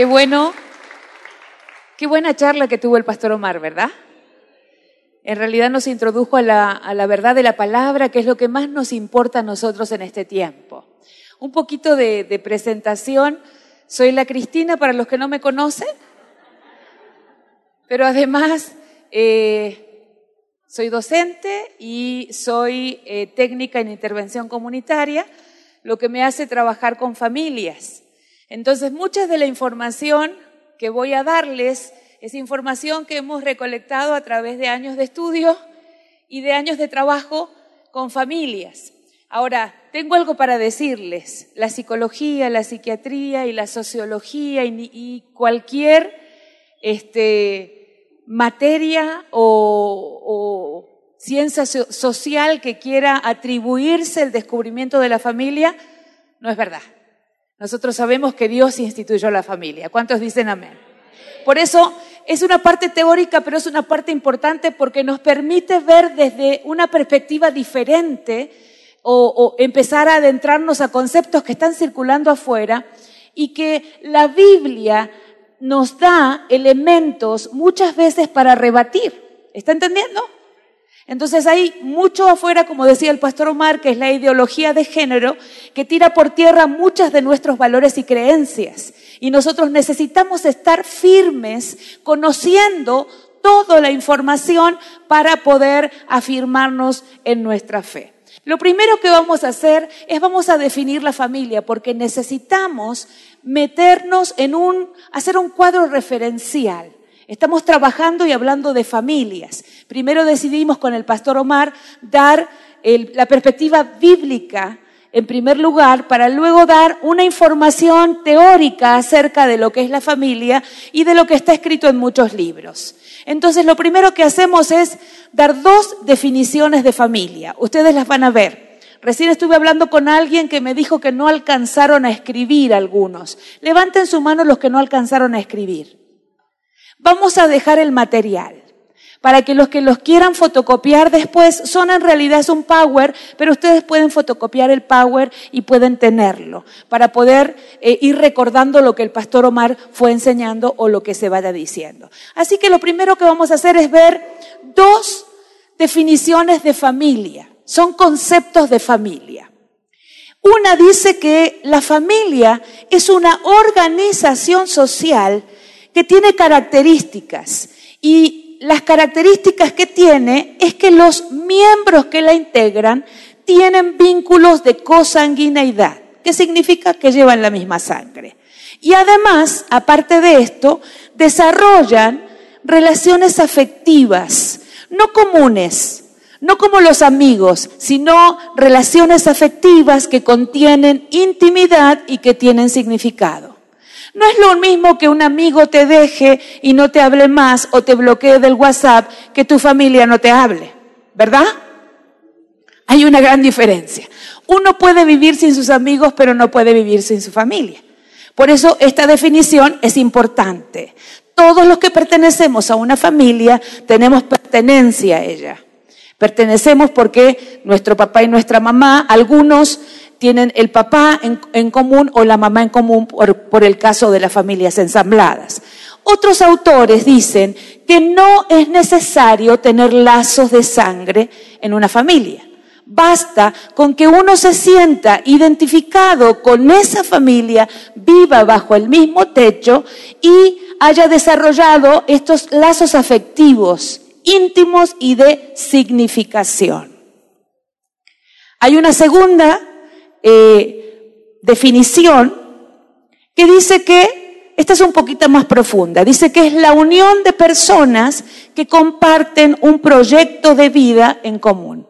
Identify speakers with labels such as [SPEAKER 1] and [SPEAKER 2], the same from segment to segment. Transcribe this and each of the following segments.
[SPEAKER 1] Qué bueno, qué buena charla que tuvo el pastor Omar, ¿verdad? En realidad nos introdujo a la, verdad de la palabra, que es lo que más nos importa a nosotros en este tiempo. Un poquito de, presentación. Soy la Cristina, para los que no me conocen, pero además eh, soy docente y soy eh, técnica en intervención comunitaria, lo que me hace trabajar con familias. Entonces, mucha de la información que voy a darles es información que hemos recolectado a través de años de estudio y de años de trabajo con familias. Ahora, tengo algo para decirles. La psicología, la psiquiatría y la sociología y, cualquier este, materia o, o ciencia social que quiera atribuirse el descubrimiento de la familia, no es verdad. Nosotros sabemos que Dios instituyó la familia. ¿Cuántos dicen amén? Por eso es una parte teórica, pero es una parte importante porque nos permite ver desde una perspectiva diferente o, empezar a adentrarnos a conceptos que están circulando afuera y que la Biblia nos da elementos muchas veces para rebatir. ¿Está entendiendo? Entonces hay mucho afuera, como decía el pastor Omar, que es la ideología de género, que tira por tierra muchas de nuestros valores y creencias. Y nosotros necesitamos estar firmes, conociendo toda la información para poder afirmarnos en nuestra fe. Lo primero que vamos a hacer es vamos a definir la familia, porque necesitamos meternos en un, hacer un cuadro referencial. Estamos trabajando y hablando de familias. Primero decidimos con el pastor Omar dar la perspectiva bíblica en primer lugar para luego dar una información teórica acerca de lo que es la familia y de lo que está escrito en muchos libros. Entonces lo primero que hacemos es dar dos definiciones de familia. Ustedes las van a ver. Recién estuve hablando con alguien que me dijo que no alcanzaron a escribir algunos. Levanten su mano los que no alcanzaron a escribir. Vamos a dejar el material para que los que los quieran fotocopiar después son en realidad es un Power, pero ustedes pueden fotocopiar el Power y pueden tenerlo para poder eh, ir recordando lo que el pastor Omar fue enseñando o lo que se vaya diciendo. Así que lo primero que vamos a hacer es ver dos definiciones de familia, son conceptos de familia. Una dice que la familia es una organización social que tiene características y las características que tiene es que los miembros que la integran tienen vínculos de consanguineidad, que significa que llevan la misma sangre. Y además, aparte de esto, desarrollan relaciones afectivas, no comunes, no como los amigos, sino relaciones afectivas que contienen intimidad y que tienen significado. No es lo mismo que un amigo te deje y no te hable más o te bloquee del WhatsApp que tu familia no te hable, ¿verdad? Hay una gran diferencia. Uno puede vivir sin sus amigos, pero no puede vivir sin su familia. Por eso esta definición es importante. Todos los que pertenecemos a una familia tenemos pertenencia a ella. Pertenecemos porque nuestro papá y nuestra mamá, algunos tienen el papá en, común o la mamá en común por, el caso de las familias ensambladas. Otros autores dicen que no es necesario tener lazos de sangre en una familia. Basta con que uno se sienta identificado con esa familia, viva bajo el mismo techo y haya desarrollado estos lazos afectivos íntimos y de significación. Hay una segunda eh, definición que dice que, esta es un poquito más profunda, dice que es la unión de personas que comparten un proyecto de vida en común.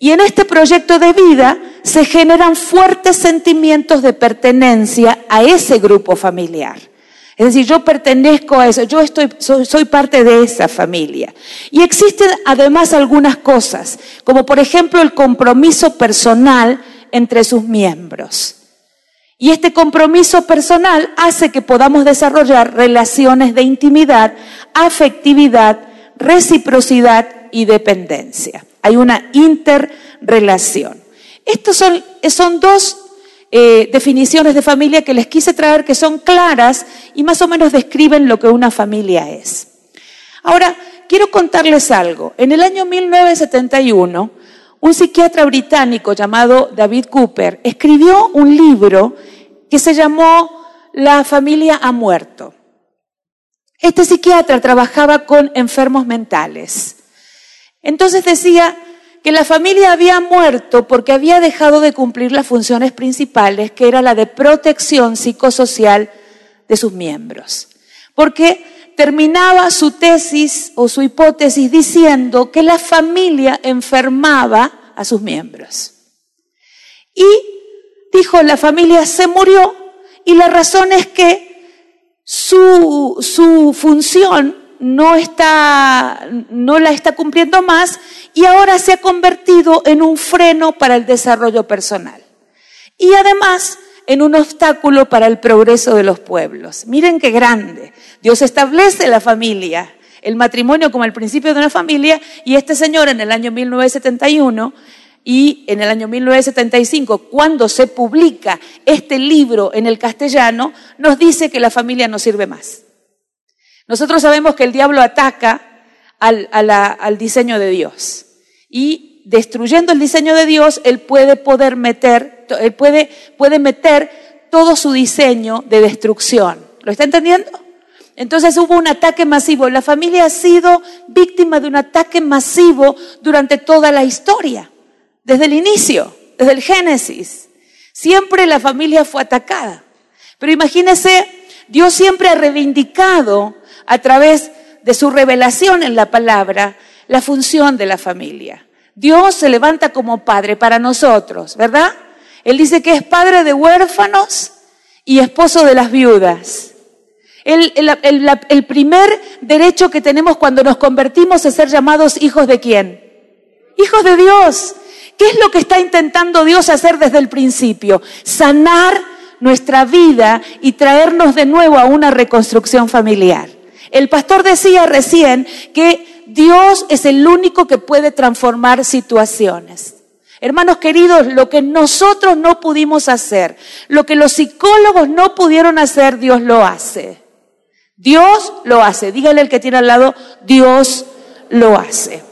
[SPEAKER 1] Y en este proyecto de vida se generan fuertes sentimientos de pertenencia a ese grupo familiar. Es decir, yo pertenezco a eso, yo estoy, soy, soy, parte de esa familia. Y existen además algunas cosas, como por ejemplo el compromiso personal entre sus miembros. Y este compromiso personal hace que podamos desarrollar relaciones de intimidad, afectividad, reciprocidad y dependencia. Hay una interrelación. Estos son, son dos eh, definiciones de familia que les quise traer que son claras y más o menos describen lo que una familia es. Ahora, quiero contarles algo. En el año 1971, un psiquiatra británico llamado David Cooper escribió un libro que se llamó La familia ha muerto. Este psiquiatra trabajaba con enfermos mentales. Entonces decía que la familia había muerto porque había dejado de cumplir las funciones principales, que era la de protección psicosocial de sus miembros. Porque terminaba su tesis o su hipótesis diciendo que la familia enfermaba a sus miembros. Y dijo, la familia se murió y la razón es que su, su función no, está, no la está cumpliendo más y ahora se ha convertido en un freno para el desarrollo personal. Y además en un obstáculo para el progreso de los pueblos. Miren qué grande. Dios establece la familia, el matrimonio como el principio de una familia y este señor en el año 1971 y en el año 1975, cuando se publica este libro en el castellano, nos dice que la familia no sirve más. Nosotros sabemos que el diablo ataca al, al diseño de Dios y destruyendo el diseño de Dios, él puede poder meter, él puede, puede meter todo su diseño de destrucción. ¿Lo está entendiendo? Entonces hubo un ataque masivo. La familia ha sido víctima de un ataque masivo durante toda la historia desde el inicio, desde el Génesis. Siempre la familia fue atacada. Pero imagínese, Dios siempre ha reivindicado a través de su revelación en la palabra la función de la familia. Dios se levanta como padre para nosotros, ¿verdad? Él dice que es padre de huérfanos y esposo de las viudas. El, el, primer derecho que tenemos cuando nos convertimos es ser llamados hijos de quién? Hijos de Dios. ¿Qué es lo que está intentando Dios hacer desde el principio? Sanar nuestra vida y traernos de nuevo a una reconstrucción familiar. El pastor decía recién que Dios es el único que puede transformar situaciones. Hermanos queridos, lo que nosotros no pudimos hacer, lo que los psicólogos no pudieron hacer, Dios lo hace. Dios lo hace. Dígale el que tiene al lado, Dios lo hace.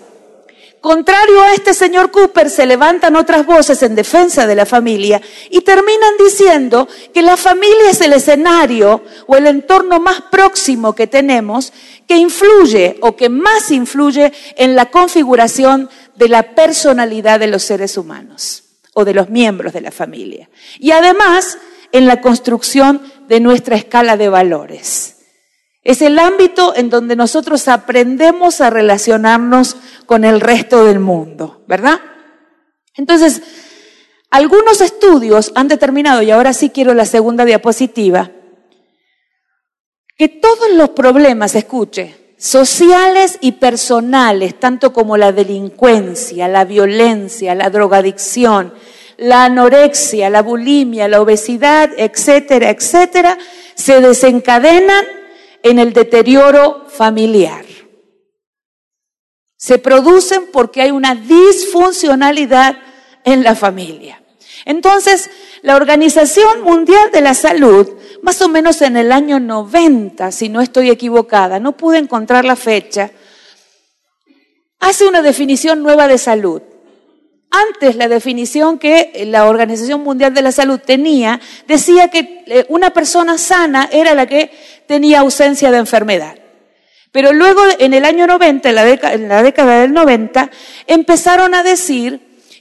[SPEAKER 1] Contrario a este señor Cooper, se levantan otras voces en defensa de la familia y terminan diciendo que la familia es el escenario o el entorno más próximo que tenemos que influye o que más influye en la configuración de la personalidad de los seres humanos o de los miembros de la familia. Y además en la construcción de nuestra escala de valores. Es el ámbito en donde nosotros aprendemos a relacionarnos con el resto del mundo, ¿verdad? Entonces, algunos estudios han determinado, y ahora sí quiero la segunda diapositiva, que todos los problemas, escuche, sociales y personales, tanto como la delincuencia, la violencia, la drogadicción, la anorexia, la bulimia, la obesidad, etcétera, etcétera, se desencadenan en el deterioro familiar. Se producen porque hay una disfuncionalidad en la familia. Entonces, la Organización Mundial de la Salud, más o menos en el año 90, si no estoy equivocada, no pude encontrar la fecha, hace una definición nueva de salud. Antes la definición que la Organización Mundial de la Salud tenía decía que eh, una persona sana era la que tenía ausencia de enfermedad. Pero luego en el año 90, en la, década, del 90, empezaron a decir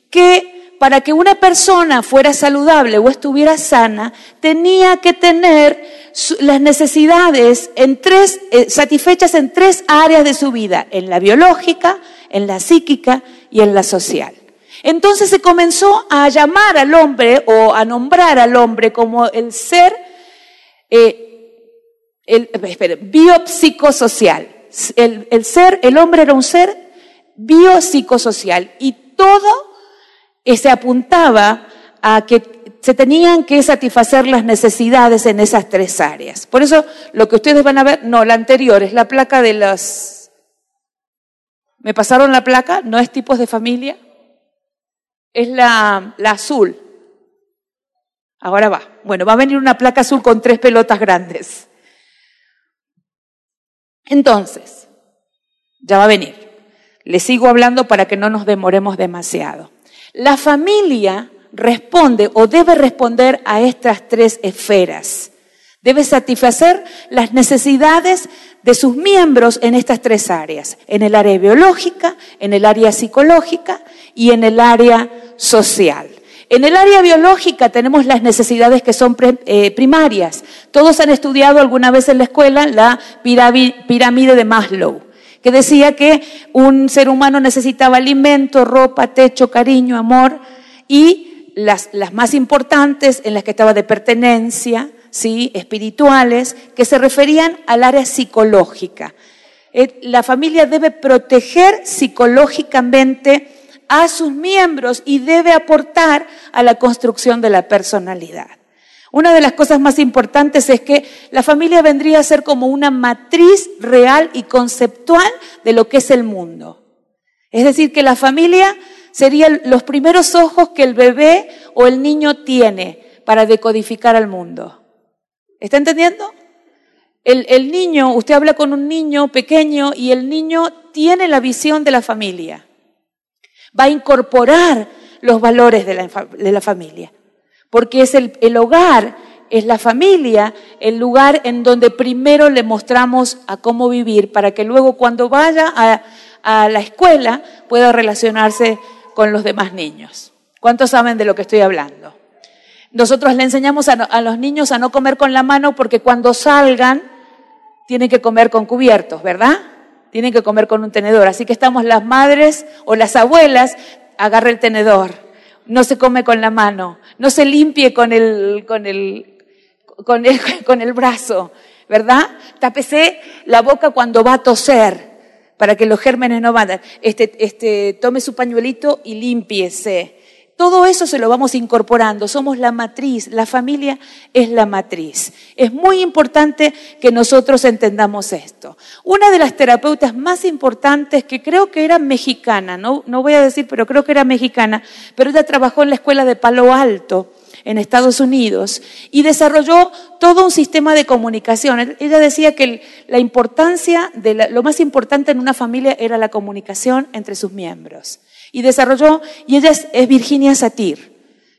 [SPEAKER 1] que para que una persona fuera saludable o estuviera sana, tenía que tener las necesidades eh, satisfechas en tres áreas de su vida, en la biológica, en la psíquica y en la social. Entonces se comenzó a llamar al hombre o a nombrar al hombre como el ser eh, biopsicosocial. El, ser, el hombre era un ser biopsicosocial y todo eh, se apuntaba a que se tenían que satisfacer las necesidades en esas tres áreas. Por eso lo que ustedes van a ver, no, la anterior es la placa de los... ¿Me pasaron la placa? ¿No es tipos de familia? Es la, azul. Ahora va. Bueno, va a venir una placa azul con tres pelotas grandes. Entonces, ya va a venir. Le sigo hablando para que no nos demoremos demasiado. La familia responde o debe responder a estas tres esferas. Debe satisfacer las necesidades de sus miembros en estas tres áreas, en el área biológica, en el área psicológica y en el área social. En el área biológica tenemos las necesidades que son eh, primarias. Todos han estudiado alguna vez en la escuela la pirámide de Maslow, que decía que un ser humano necesitaba alimento, ropa, techo, cariño, amor y las, las más importantes en las que estaba de pertenencia, ¿sí? espirituales, que se referían al área psicológica. Eh, la familia debe proteger psicológicamente a sus miembros y debe aportar a la construcción de la personalidad. Una de las cosas más importantes es que la familia vendría a ser como una matriz real y conceptual de lo que es el mundo. Es decir, que la familia serían los primeros ojos que el bebé o el niño tiene para decodificar al mundo. ¿Está entendiendo? El, niño, usted habla con un niño pequeño y el niño tiene la visión de la familia va a incorporar los valores de la, familia. Porque es el, el hogar, es la familia, el lugar en donde primero le mostramos a cómo vivir para que luego cuando vaya a, a la escuela pueda relacionarse con los demás niños. ¿Cuántos saben de lo que estoy hablando? Nosotros le enseñamos a, los niños a no comer con la mano porque cuando salgan tienen que comer con cubiertos, ¿verdad? tienen que comer con un tenedor. Así que estamos las madres o las abuelas, agarre el tenedor, no se come con la mano, no se limpie con el, con el, con el, con el brazo, ¿verdad? Tápese la boca cuando va a toser para que los gérmenes no vayan. Este, este, tome su pañuelito y límpiese. Todo eso se lo vamos incorporando. Somos la matriz, la familia es la matriz. Es muy importante que nosotros entendamos esto. Una de las terapeutas más importantes, que creo que era mexicana, no, no voy a decir, pero creo que era mexicana, pero ella trabajó en la escuela de Palo Alto en Estados Unidos y desarrolló todo un sistema de comunicación. Ella decía que la importancia de lo más importante en una familia era la comunicación entre sus miembros y desarrolló, y ella es, Virginia Satir,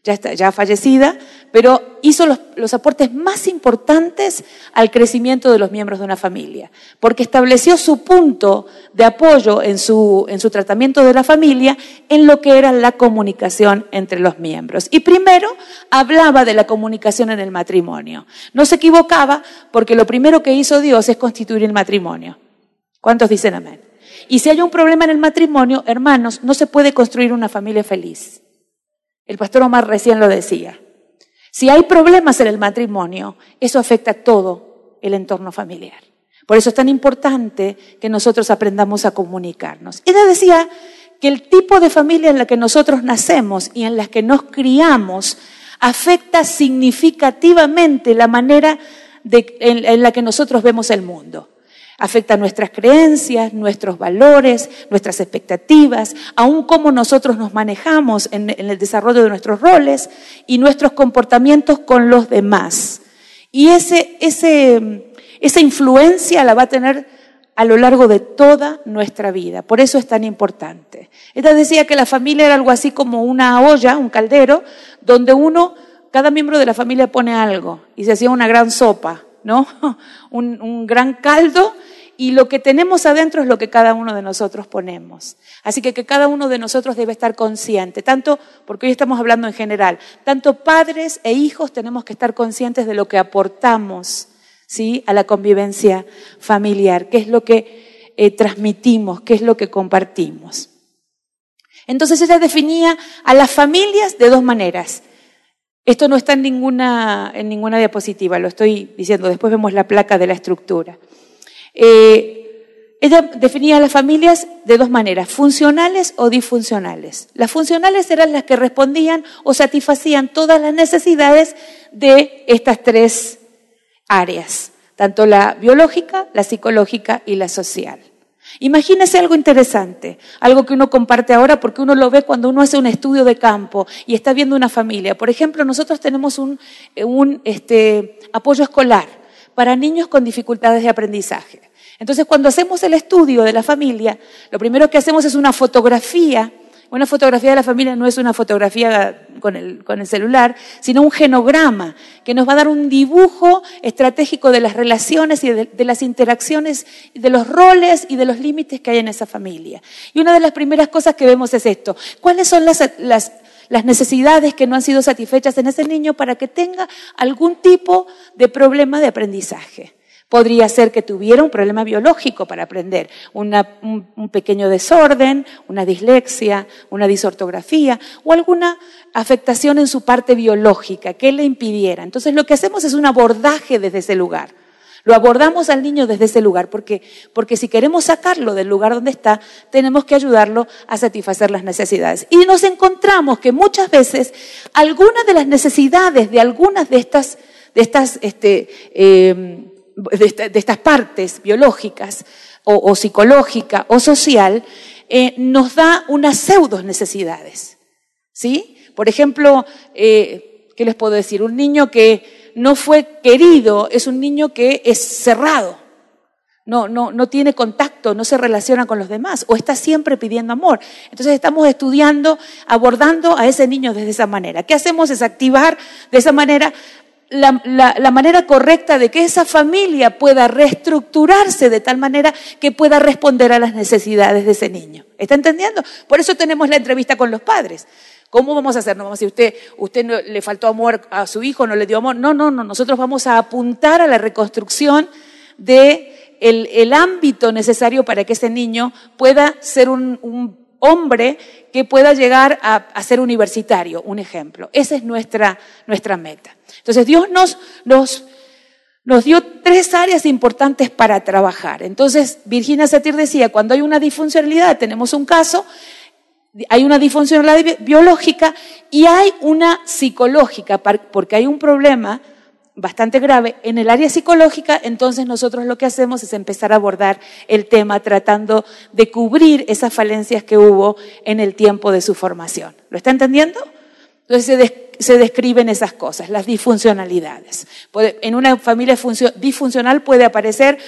[SPEAKER 1] ya, está, ya fallecida, pero hizo los, los, aportes más importantes al crecimiento de los miembros de una familia, porque estableció su punto de apoyo en su, en su tratamiento de la familia en lo que era la comunicación entre los miembros. Y primero hablaba de la comunicación en el matrimonio. No se equivocaba porque lo primero que hizo Dios es constituir el matrimonio. ¿Cuántos dicen amén? Y si hay un problema en el matrimonio, hermanos, no se puede construir una familia feliz. El pastor Omar recién lo decía. Si hay problemas en el matrimonio, eso afecta a todo el entorno familiar. Por eso es tan importante que nosotros aprendamos a comunicarnos. Ella decía que el tipo de familia en la que nosotros nacemos y en la que nos criamos afecta significativamente la manera en la que nosotros vemos el mundo. Afecta nuestras creencias, nuestros valores, nuestras expectativas, aún cómo nosotros nos manejamos en, el desarrollo de nuestros roles y nuestros comportamientos con los demás. Y ese, ese, esa influencia la va a tener a lo largo de toda nuestra vida. Por eso es tan importante. Ella decía que la familia era algo así como una olla, un caldero, donde uno, cada miembro de la familia pone algo y se hacía una gran sopa, ¿no? Un, gran caldo y lo que tenemos adentro es lo que cada uno de nosotros ponemos. Así que que cada uno de nosotros debe estar consciente, tanto, porque hoy estamos hablando en general, tanto padres e hijos tenemos que estar conscientes de lo que aportamos, ¿sí? A la convivencia familiar, qué es lo que eh, transmitimos, qué es lo que compartimos. Entonces ella definía a las familias de dos maneras. Esto no está en ninguna, en ninguna diapositiva, lo estoy diciendo, después vemos la placa de la estructura. Eh, ella definía a las familias de dos maneras, funcionales o disfuncionales. Las funcionales eran las que respondían o satisfacían todas las necesidades de estas tres áreas, tanto la biológica, la psicológica y la social. Imagínese algo interesante, algo que uno comparte ahora porque uno lo ve cuando uno hace un estudio de campo y está viendo una familia. Por ejemplo, nosotros tenemos un, un este, apoyo escolar para niños con dificultades de aprendizaje. Entonces, cuando hacemos el estudio de la familia, lo primero que hacemos es una fotografía una fotografía de la familia no es una fotografía con el, con el, celular, sino un genograma que nos va a dar un dibujo estratégico de las relaciones y de, las interacciones, de los roles y de los límites que hay en esa familia. Y una de las primeras cosas que vemos es esto. ¿Cuáles son las, las, las necesidades que no han sido satisfechas en ese niño para que tenga algún tipo de problema de aprendizaje? Podría ser que tuviera un problema biológico para aprender, un, pequeño desorden, una dislexia, una disortografía o alguna afectación en su parte biológica que le impidiera. Entonces lo que hacemos es un abordaje desde ese lugar. Lo abordamos al niño desde ese lugar, porque, porque si queremos sacarlo del lugar donde está, tenemos que ayudarlo a satisfacer las necesidades. Y nos encontramos que muchas veces algunas de las necesidades de algunas de estas, de estas este, eh, de, estas partes biológicas o, psicológica o social, eh, nos da unas pseudo necesidades. ¿Sí? Por ejemplo, eh, ¿qué les puedo decir? Un niño que no fue querido es un niño que es cerrado. No, no, no tiene contacto, no se relaciona con los demás o está siempre pidiendo amor. Entonces estamos estudiando, abordando a ese niño desde esa manera. ¿Qué hacemos? Es activar de esa manera la, manera correcta de que esa familia pueda reestructurarse de tal manera que pueda responder a las necesidades de ese niño. ¿Está entendiendo? Por eso tenemos la entrevista con los padres. ¿Cómo vamos a hacer? No vamos a decir, usted, usted no, le faltó amor a su hijo, no le dio amor. No, no, no. Nosotros vamos a apuntar a la reconstrucción de el, ámbito necesario para que ese niño pueda ser un, hombre que pueda llegar a, a, ser universitario, un ejemplo. Esa es nuestra, nuestra meta. Entonces Dios nos, nos, nos dio tres áreas importantes para trabajar. Entonces Virginia Satir decía, cuando hay una disfuncionalidad, tenemos un caso, hay una disfuncionalidad biológica y hay una psicológica, porque hay un problema bastante grave en el área psicológica, entonces nosotros lo que hacemos es empezar a abordar el tema tratando de cubrir esas falencias que hubo en el tiempo de su formación. ¿Lo está entendiendo? Entonces se, describen esas cosas, las disfuncionalidades. en una familia disfuncional puede aparecer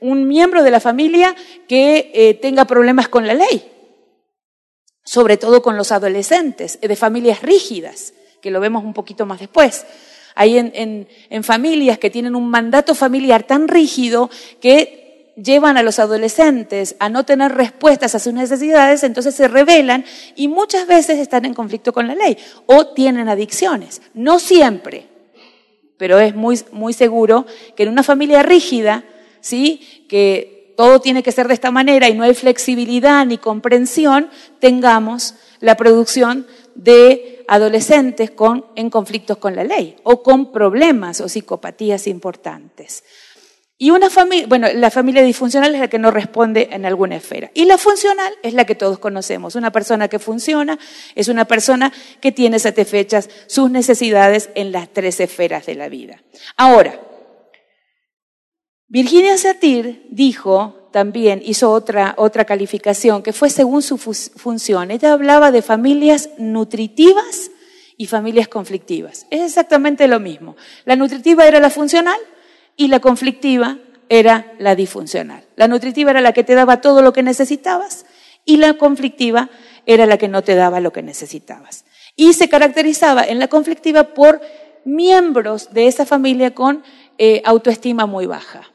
[SPEAKER 1] un miembro de la familia que eh, tenga problemas con la ley, sobre todo con los adolescentes, de familias rígidas, que lo vemos un poquito más después. Hay en familias que tienen un mandato familiar tan rígido que llevan a los adolescentes a no tener respuestas a sus necesidades, entonces se rebelan y muchas veces están en conflicto con la ley o tienen adicciones. No siempre, pero es muy, muy seguro que en una familia rígida, ¿sí? que todo tiene que ser de esta manera y no hay flexibilidad ni comprensión, tengamos la producción de adolescentes con, en conflictos con la ley o con problemas o psicopatías importantes. Y una familia, bueno, la familia disfuncional es la que no responde en alguna esfera. Y la funcional es la que todos conocemos. Una persona que funciona es una persona que tiene satisfechas sus necesidades en las tres esferas de la vida. Ahora, Virginia Satir dijo también, hizo otra, otra calificación que fue según su función. Ella hablaba de familias nutritivas y familias conflictivas. Es exactamente lo mismo. La nutritiva era la funcional y la conflictiva era la disfuncional. La nutritiva era la que te daba todo lo que necesitabas y la conflictiva era la que no te daba lo que necesitabas. Y se caracterizaba en la conflictiva por miembros de esa familia con eh, autoestima muy baja.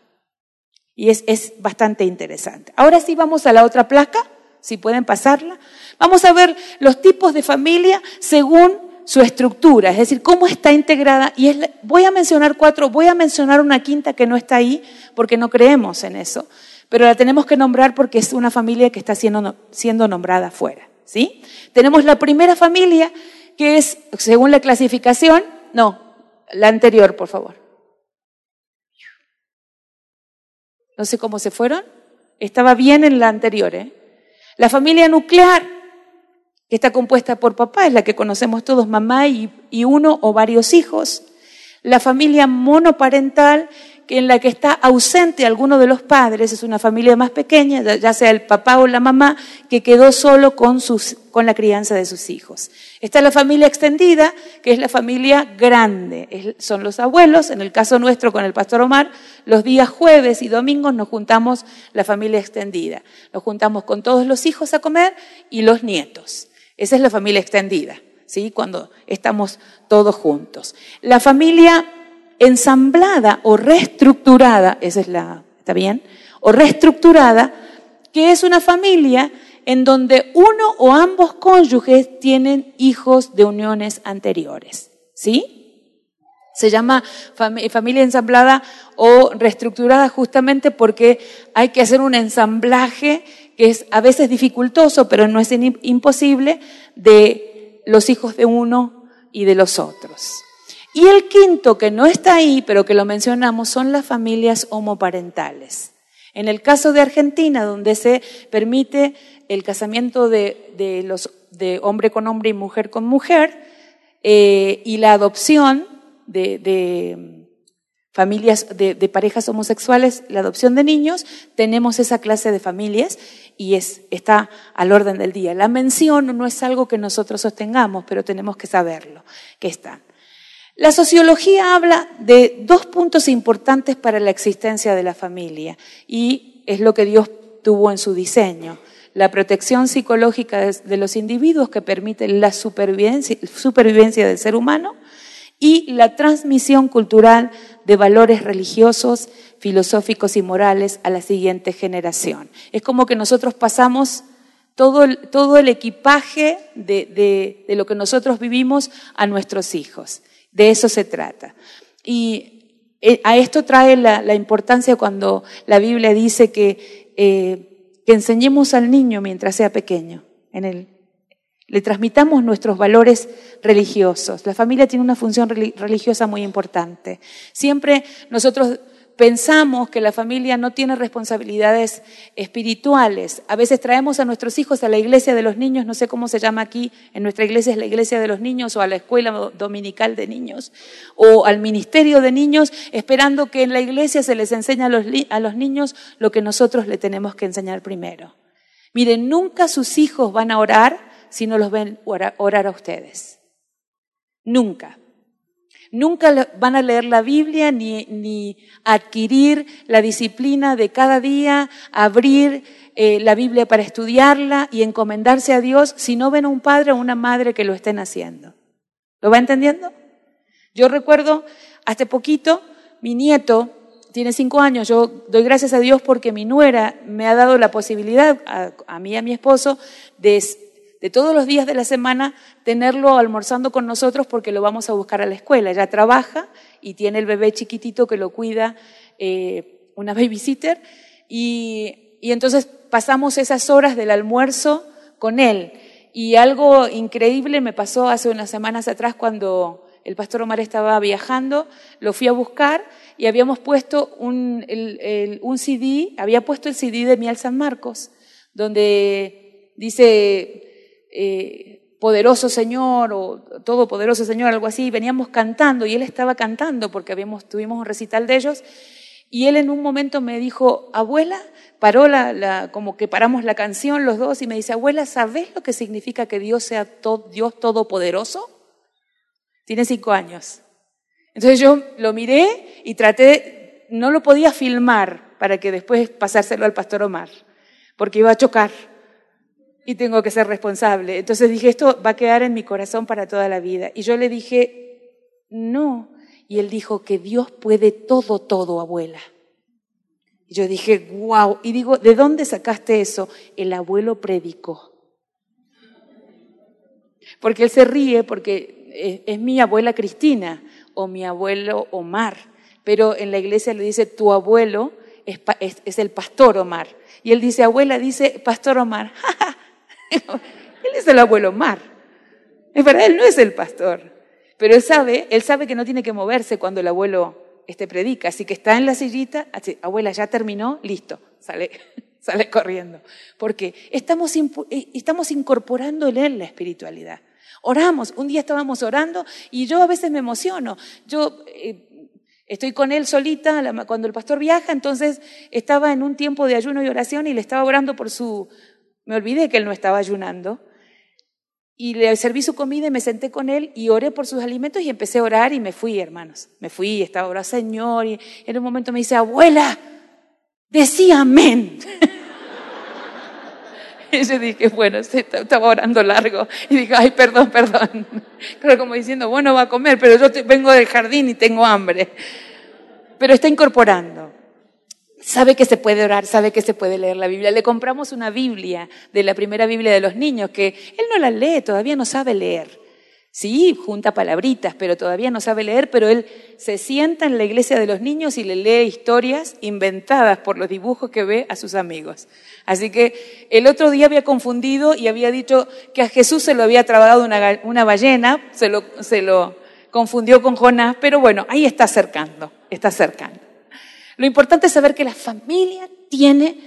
[SPEAKER 1] Y es, es bastante interesante. Ahora sí vamos a la otra placa, si pueden pasarla. Vamos a ver los tipos de familia según su estructura, es decir, cómo está integrada. Y voy a mencionar cuatro, voy a mencionar una quinta que no está ahí porque no creemos en eso, pero la tenemos que nombrar porque es una familia que está siendo, nombrada afuera. ¿sí? Tenemos la primera familia que es, según la clasificación, no, la anterior, por favor. No sé cómo se fueron. Estaba bien en la anterior, ¿eh? La familia nuclear que está compuesta por papá, es la que conocemos todos, mamá y, uno o varios hijos. La familia monoparental, que en la que está ausente alguno de los padres, es una familia más pequeña, ya sea el papá o la mamá, que quedó solo con, la crianza de sus hijos. Está la familia extendida, que es la familia grande, son los abuelos, en el caso nuestro con el pastor Omar, los días jueves y domingos nos juntamos la familia extendida, nos juntamos con todos los hijos a comer y los nietos. Esa es la familia extendida, ¿sí? Cuando estamos todos juntos. La familia ensamblada o reestructurada, esa es la, ¿está bien? O reestructurada, que es una familia en donde uno o ambos cónyuges tienen hijos de uniones anteriores. ¿Sí? Se llama familia ensamblada o reestructurada justamente porque hay que hacer un ensamblaje que es a veces dificultoso, pero no es imposible, de los hijos de uno y de los otros. Y el quinto, que no está ahí, pero que lo mencionamos, son las familias homoparentales. En el caso de Argentina, donde se permite el casamiento de, los, de hombre con hombre y mujer con mujer, eh, y la adopción de, familias, de, parejas homosexuales, la adopción de niños, tenemos esa clase de familias y es, está al orden del día. La mención no es algo que nosotros sostengamos, pero tenemos que saberlo, que está. La sociología habla de dos puntos importantes para la existencia de la familia y es lo que Dios tuvo en su diseño. La protección psicológica de los individuos que permite la supervivencia, supervivencia del ser humano y la transmisión cultural de valores religiosos, filosóficos y morales a la siguiente generación. Es como que nosotros pasamos todo el, todo el equipaje de, de lo que nosotros vivimos a nuestros hijos. De eso se trata. Y eh, a esto trae la, importancia cuando la Biblia dice que, eh, que enseñemos al niño mientras sea pequeño, en el, le transmitamos nuestros valores religiosos. La familia tiene una función religiosa muy importante. Siempre nosotros pensamos que la familia no tiene responsabilidades espirituales. A veces traemos a nuestros hijos a la iglesia de los niños, no sé cómo se llama aquí, en nuestra iglesia es la iglesia de los niños o a la escuela dominical de niños o al ministerio de niños, esperando que en la iglesia se les enseñe a los, niños lo que nosotros le tenemos que enseñar primero. Miren, nunca sus hijos van a orar si no los ven orar a ustedes. Nunca. Nunca van a leer la Biblia ni, ni adquirir la disciplina de cada día, abrir eh, la Biblia para estudiarla y encomendarse a Dios si no ven a un padre o una madre que lo estén haciendo. ¿Lo va entendiendo? Yo recuerdo, hace poquito, mi nieto tiene cinco años, yo doy gracias a Dios porque mi nuera me ha dado la posibilidad, a, a mí y a mi esposo, de de todos los días de la semana tenerlo almorzando con nosotros porque lo vamos a buscar a la escuela. Ella trabaja y tiene el bebé chiquitito que lo cuida eh, una babysitter y, y entonces pasamos esas horas del almuerzo con él. Y algo increíble me pasó hace unas semanas atrás cuando el pastor Omar estaba viajando, lo fui a buscar y habíamos puesto un, un CD, había puesto el CD de Miel San Marcos, donde dice, eh, poderoso Señor o Todopoderoso Señor, algo así, veníamos cantando y él estaba cantando porque habíamos, tuvimos un recital de ellos y él en un momento me dijo, abuela, paró la, como que paramos la canción los dos y me dice, abuela, ¿sabes lo que significa que Dios sea Dios Todopoderoso? Tiene cinco años. Entonces yo lo miré y traté, no lo podía filmar para que después pasárselo al pastor Omar, porque iba a chocar y tengo que ser responsable. Entonces dije, esto va a quedar en mi corazón para toda la vida. Y yo le dije, no. Y él dijo que Dios puede todo, todo, abuela. Y yo dije, wow. Y digo, ¿de dónde sacaste eso? El abuelo predicó. Porque él se ríe porque es, mi abuela Cristina o mi abuelo Omar. Pero en la iglesia le dice, tu abuelo es, es el pastor Omar. Y él dice, abuela, dice, pastor Omar. él es el abuelo Mar. Es verdad, él no es el pastor. Pero él sabe, él sabe que no tiene que moverse cuando el abuelo este, predica. Así que está en la sillita, abuela, ya terminó, listo, sale, sale corriendo. Porque estamos, eh, estamos incorporando en él la espiritualidad. Oramos, un día estábamos orando y yo a veces me emociono. Yo eh, Estoy con él solita cuando el pastor viaja, entonces estaba en un tiempo de ayuno y oración y le estaba orando por su... Me olvidé que él no estaba ayunando. Y le serví su comida y me senté con él y oré por sus alimentos y empecé a orar y me fui, hermanos. Me fui, estaba orando, Señor, y en un momento me dice, abuela, decía amén. Y yo dije, bueno, estaba orando largo. Y dije, ay, perdón, perdón. Pero como diciendo, bueno, va a comer, pero yo vengo del jardín y tengo hambre. Pero está incorporando. Sabe que se puede orar, sabe que se puede leer la Biblia. Le compramos una Biblia de la primera Biblia de los niños que él no la lee, todavía no sabe leer. Sí, junta palabritas, pero todavía no sabe leer, pero él se sienta en la iglesia de los niños y le lee historias inventadas por los dibujos que ve a sus amigos. Así que el otro día había confundido y había dicho que a Jesús se lo había trabado una, ballena, se lo, se lo confundió con Jonás, pero bueno, ahí está acercando, está acercando. Lo importante es saber que la familia tiene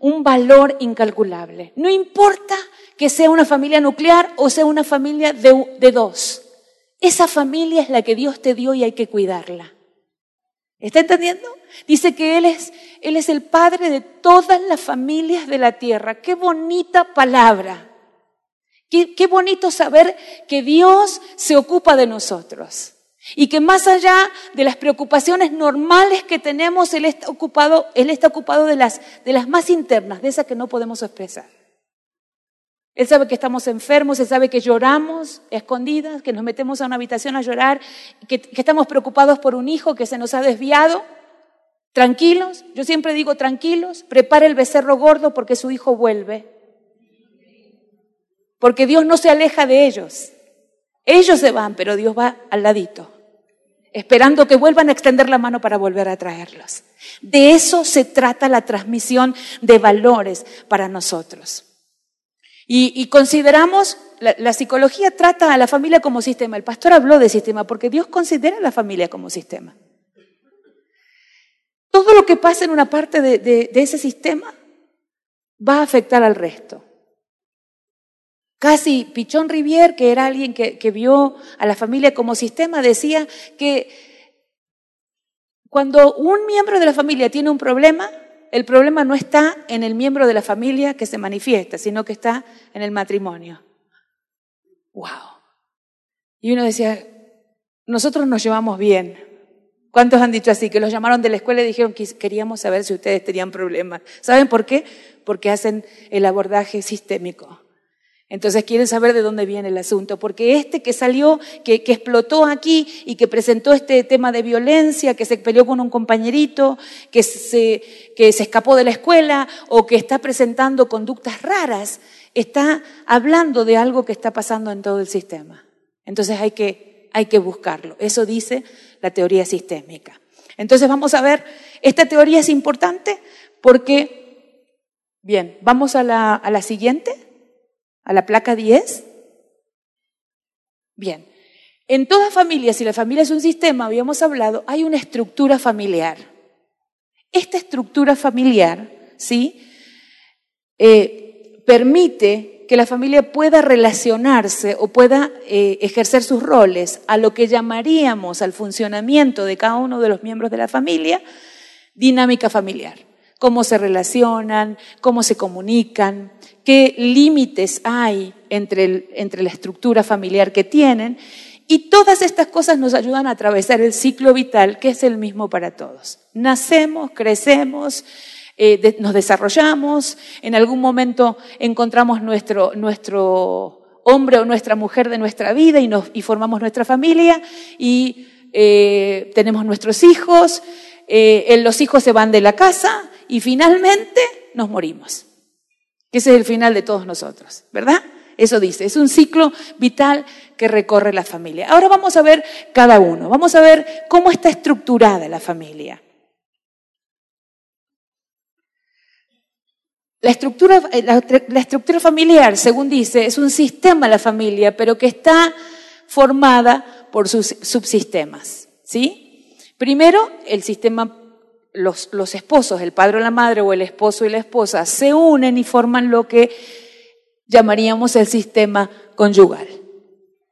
[SPEAKER 1] un valor incalculable. No importa que sea una familia nuclear o sea una familia de, dos. Esa familia es la que Dios te dio y hay que cuidarla. ¿Está entendiendo? Dice que Él es, Él es el Padre de todas las familias de la tierra. Qué bonita palabra. Qué, qué, bonito saber que Dios se ocupa de nosotros. Y que más allá de las preocupaciones normales que tenemos, Él está ocupado, Él está ocupado de las, más internas, de esas que no podemos expresar. Él sabe que estamos enfermos, Él sabe que lloramos escondidas, que nos metemos a una habitación a llorar, que, que estamos preocupados por un hijo que se nos ha desviado. Tranquilos, yo siempre digo tranquilos, prepare el becerro gordo porque su hijo vuelve. Porque Dios no se aleja de ellos. Ellos se van, pero Dios va al ladito, esperando que vuelvan a extender la mano para volver a traerlos. De eso se trata la transmisión de valores para nosotros. Y, consideramos, la, psicología trata a la familia como sistema. El pastor habló de sistema porque Dios considera a la familia como sistema. Todo lo que pasa en una parte de, ese sistema va a afectar al resto. Casi Pichón Rivier, que era alguien que, que, vio a la familia como sistema, decía que cuando un miembro de la familia tiene un problema, el problema no está en el miembro de la familia que se manifiesta, sino que está en el matrimonio. ¡Wow! Y uno decía, nosotros nos llevamos bien. ¿Cuántos han dicho así? Que los llamaron de la escuela y dijeron que queríamos saber si ustedes tenían problemas. ¿Saben por qué? Porque hacen el abordaje sistémico. Entonces quieren saber de dónde viene el asunto, porque este que salió, que, que, explotó aquí y que presentó este tema de violencia, que se peleó con un compañerito, que se, que se escapó de la escuela o que está presentando conductas raras, está hablando de algo que está pasando en todo el sistema. Entonces hay que, hay que buscarlo. Eso dice la teoría sistémica. Entonces vamos a ver, esta teoría es importante porque, bien, vamos a la, a la siguiente a la placa 10? Bien. En toda familia, si la familia es un sistema, habíamos hablado, hay una estructura familiar. Esta estructura familiar, ¿sí? Eh, permite que la familia pueda relacionarse o pueda eh, ejercer sus roles a lo que llamaríamos al funcionamiento de cada uno de los miembros de la familia, dinámica familiar cómo se relacionan, cómo se comunican, qué límites hay entre, la estructura familiar que tienen. Y todas estas cosas nos ayudan a atravesar el ciclo vital que es el mismo para todos. Nacemos, crecemos, eh, nos desarrollamos, en algún momento encontramos nuestro, hombre o nuestra mujer de nuestra vida y formamos nuestra familia y eh, tenemos nuestros hijos, eh, los hijos se van de la casa y finalmente nos morimos. Ese es el final de todos nosotros, ¿verdad? Eso dice, es un ciclo vital que recorre la familia. Ahora vamos a ver cada uno, vamos a ver cómo está estructurada la familia. La estructura, eh, familiar, según dice, es un sistema la familia, pero que está formada por sus subsistemas. ¿Sí? Primero, el sistema los, los, esposos, el padre o la madre o el esposo y la esposa, se unen y forman lo que llamaríamos el sistema conyugal.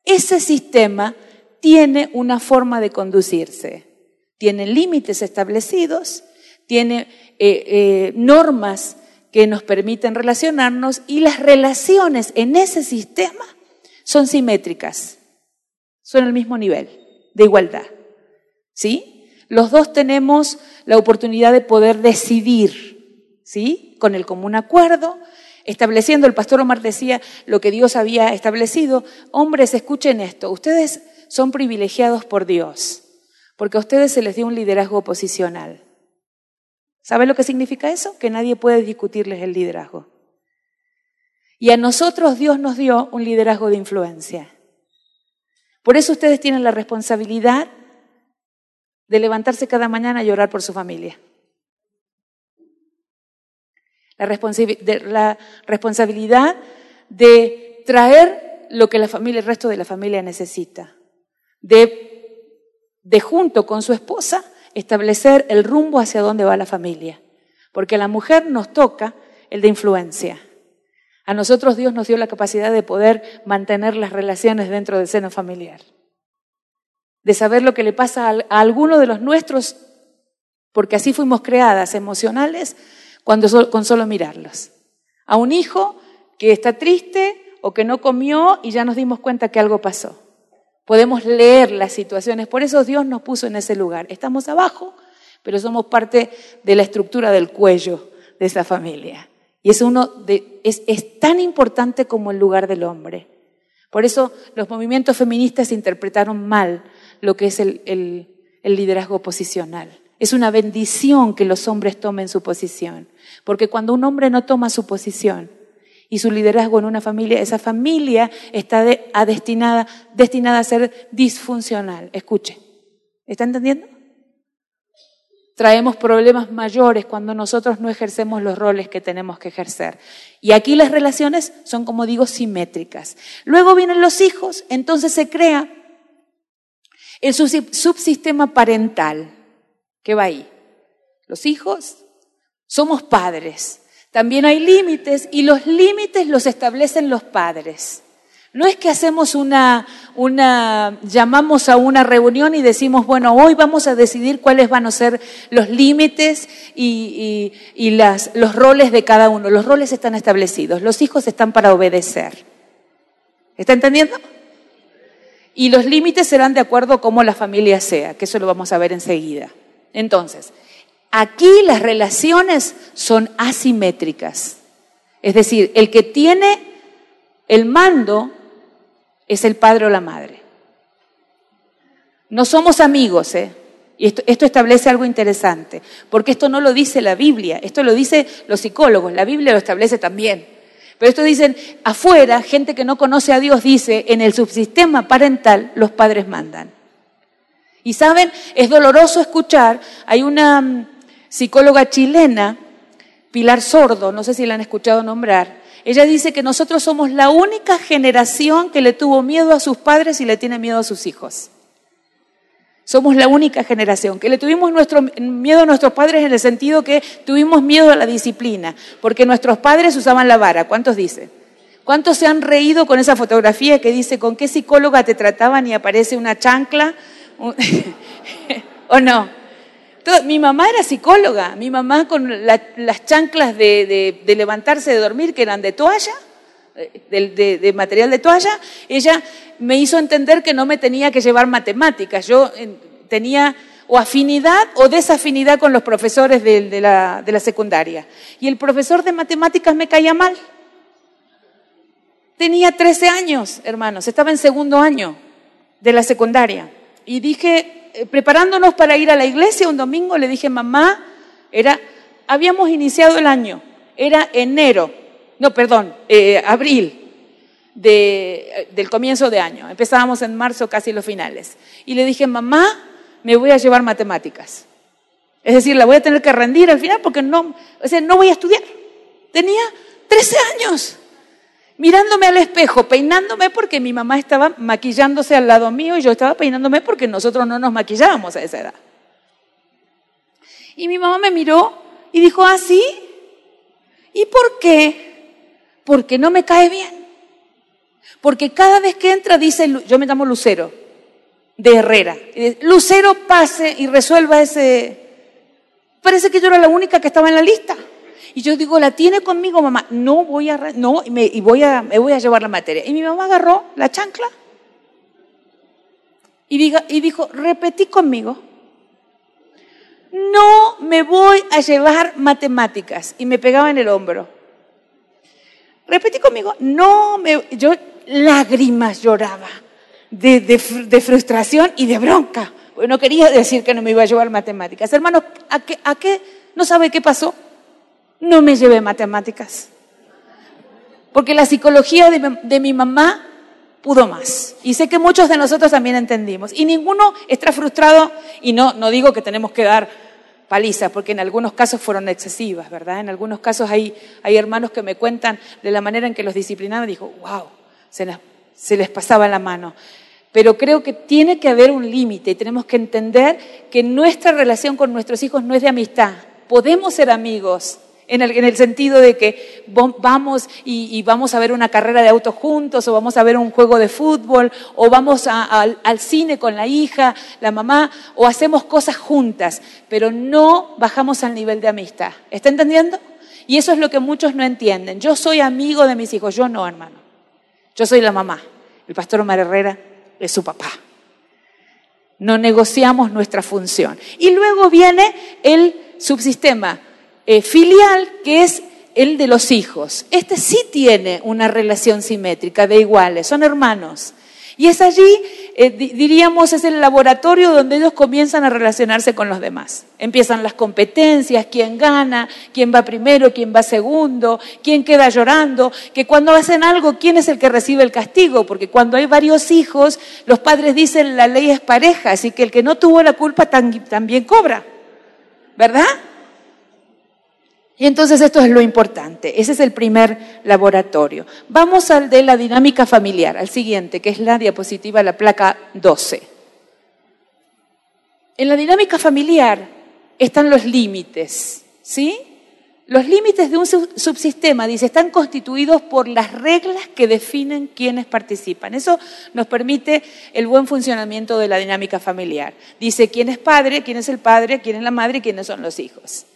[SPEAKER 1] Ese sistema tiene una forma de conducirse. tiene límites establecidos, tiene eh, eh, normas que nos permiten relacionarnos y las relaciones en ese sistema son simétricas, son al mismo nivel de igualdad. ¿Sí? Los dos tenemos la oportunidad de poder decidir, ¿sí? Con el común acuerdo, estableciendo, el pastor Omar decía lo que Dios había establecido. Hombres, escuchen esto, ustedes son privilegiados por Dios, porque a ustedes se les dio un liderazgo posicional. ¿Saben lo que significa eso? Que nadie puede discutirles el liderazgo. Y a nosotros Dios nos dio un liderazgo de influencia. Por eso ustedes tienen la responsabilidad de levantarse cada mañana y llorar por su familia. La, responsabilidad de traer lo que la familia, el resto de la familia necesita. De, de junto con su esposa establecer el rumbo hacia dónde va la familia. Porque a la mujer nos toca el de influencia. A nosotros Dios nos dio la capacidad de poder mantener las relaciones dentro del seno familiar. De saber lo que le pasa a, alguno de los nuestros, porque así fuimos creadas, emocionales, cuando con solo mirarlos. A un hijo que está triste o que no comió y ya nos dimos cuenta que algo pasó. Podemos leer las situaciones, por eso Dios nos puso en ese lugar. Estamos abajo, pero somos parte de la estructura del cuello de esa familia. Y es, uno es, es tan importante como el lugar del hombre. Por eso los movimientos feministas interpretaron mal lo que es el, liderazgo posicional. Es una bendición que los hombres tomen su posición, porque cuando un hombre no toma su posición y su liderazgo en una familia, esa familia está destinada, destinada a ser disfuncional. Escuche, ¿está entendiendo? Traemos problemas mayores cuando nosotros no ejercemos los roles que tenemos que ejercer. Y aquí las relaciones son, como digo, simétricas. Luego vienen los hijos, entonces se crea el subsistema parental. ¿Qué va ahí? Los hijos somos padres. También hay límites y los límites los establecen los padres. No es que hacemos una, una, llamamos a una reunión y decimos, bueno, hoy vamos a decidir cuáles van a ser los límites y, y, las, los roles de cada uno. Los roles están establecidos, los hijos están para obedecer. ¿Está entendiendo? Y los límites serán de acuerdo a cómo la familia sea, que eso lo vamos a ver enseguida. Entonces, aquí las relaciones son asimétricas. Es decir, el que tiene el mando es el padre o la madre. No somos amigos, ¿eh? Y esto, esto, establece algo interesante, porque esto no lo dice la Biblia, esto lo dicen los psicólogos, la Biblia lo establece también. Pero esto dicen, afuera, gente que no conoce a Dios dice, en el subsistema parental los padres mandan. Y saben, es doloroso escuchar, hay una mm, psicóloga chilena, Pilar Sordo, no sé si la han escuchado nombrar, ella dice que nosotros somos la única generación que le tuvo miedo a sus padres y le tiene miedo a sus hijos. Somos la única generación que le tuvimos nuestro, miedo a nuestros padres en el sentido que tuvimos miedo a la disciplina, porque nuestros padres usaban la vara. ¿Cuántos dicen? ¿Cuántos se han reído con esa fotografía que dice con qué psicóloga te trataban y aparece una chancla ¿O no? mi mamá era psicóloga, mi mamá con las chanclas de, levantarse de dormir, que eran de toalla, de, de, material de toalla, ella me hizo entender que no me tenía que llevar matemáticas. Yo tenía o afinidad o desafinidad con los profesores de, la, de la secundaria. Y el profesor de matemáticas me caía mal. Tenía 13 años, hermanos, estaba en segundo año de la secundaria y dije, eh, preparándonos para ir a la iglesia un domingo, le dije, mamá, era, habíamos iniciado el año, era enero, no, perdón, eh, abril de, del comienzo de año, empezábamos en marzo casi los finales. Y le dije, mamá, me voy a llevar matemáticas. Es decir, la voy a tener que rendir al final porque no, o sea, no voy a estudiar. Tenía 13 años mirándome al espejo, peinándome porque mi mamá estaba maquillándose al lado mío y yo estaba peinándome porque nosotros no nos maquillábamos a esa edad. Y mi mamá me miró y dijo, ¿ah, sí? ¿Y por qué? Porque no me cae bien. Porque cada vez que entra dice, yo me llamo Lucero, de Herrera. Lucero pase y resuelva ese... Parece que yo era la única que estaba en la lista. Y yo digo, ¿la tiene conmigo, mamá? No voy a, no, y, me, y voy a, me voy a llevar la materia. Y mi mamá agarró la chancla y, diga, y dijo, repetí conmigo, no me voy a llevar matemáticas. Y me pegaba en el hombro. Repetí conmigo, no me, yo lágrimas lloraba de, de, frustración y de bronca. no quería decir que no me iba a llevar matemáticas. Hermano, ¿a qué, ¿a qué? ¿No sabe qué pasó? No me llevé matemáticas. Porque la psicología de, de mi mamá pudo más. Y sé que muchos de nosotros también entendimos. Y ninguno está frustrado, y no, no digo que tenemos que dar palizas, porque en algunos casos fueron excesivas, ¿verdad? En algunos casos hay, hay hermanos que me cuentan de la manera en que los disciplinaban, dijo, wow, se, se les pasaba la mano. Pero creo que tiene que haber un límite y tenemos que entender que nuestra relación con nuestros hijos no es de amistad. Podemos ser amigos, en el, sentido de que vamos y, vamos a ver una carrera de auto juntos, o vamos a ver un juego de fútbol, o vamos al, cine con la hija, la mamá, o hacemos cosas juntas, pero no bajamos al nivel de amistad. ¿Está entendiendo? Y eso es lo que muchos no entienden. Yo soy amigo de mis hijos, yo no, hermano. Yo soy la mamá. El pastor Omar Herrera es su papá. No negociamos nuestra función. Y luego viene el subsistema eh, filial, que es el de los hijos. Este sí tiene una relación simétrica de iguales, son hermanos. Y es allí, eh, diríamos, es el laboratorio donde ellos comienzan a relacionarse con los demás. Empiezan las competencias, quién gana, quién va primero, quién va segundo, quién queda llorando, que cuando hacen algo, quién es el que recibe el castigo, porque cuando hay varios hijos, los padres dicen la ley es pareja, así que el que no tuvo la culpa también cobra, ¿verdad? Y entonces esto es lo importante. Ese es el primer laboratorio. Vamos al de la dinámica familiar, al siguiente, que es la diapositiva, la placa 12. En la dinámica familiar están los límites, ¿sí? Los límites de un subsistema, dice, están constituidos por las reglas que definen quiénes participan. Eso nos permite el buen funcionamiento de la dinámica familiar. Dice quién es padre, quién es el padre, quién es la madre y quiénes son los hijos.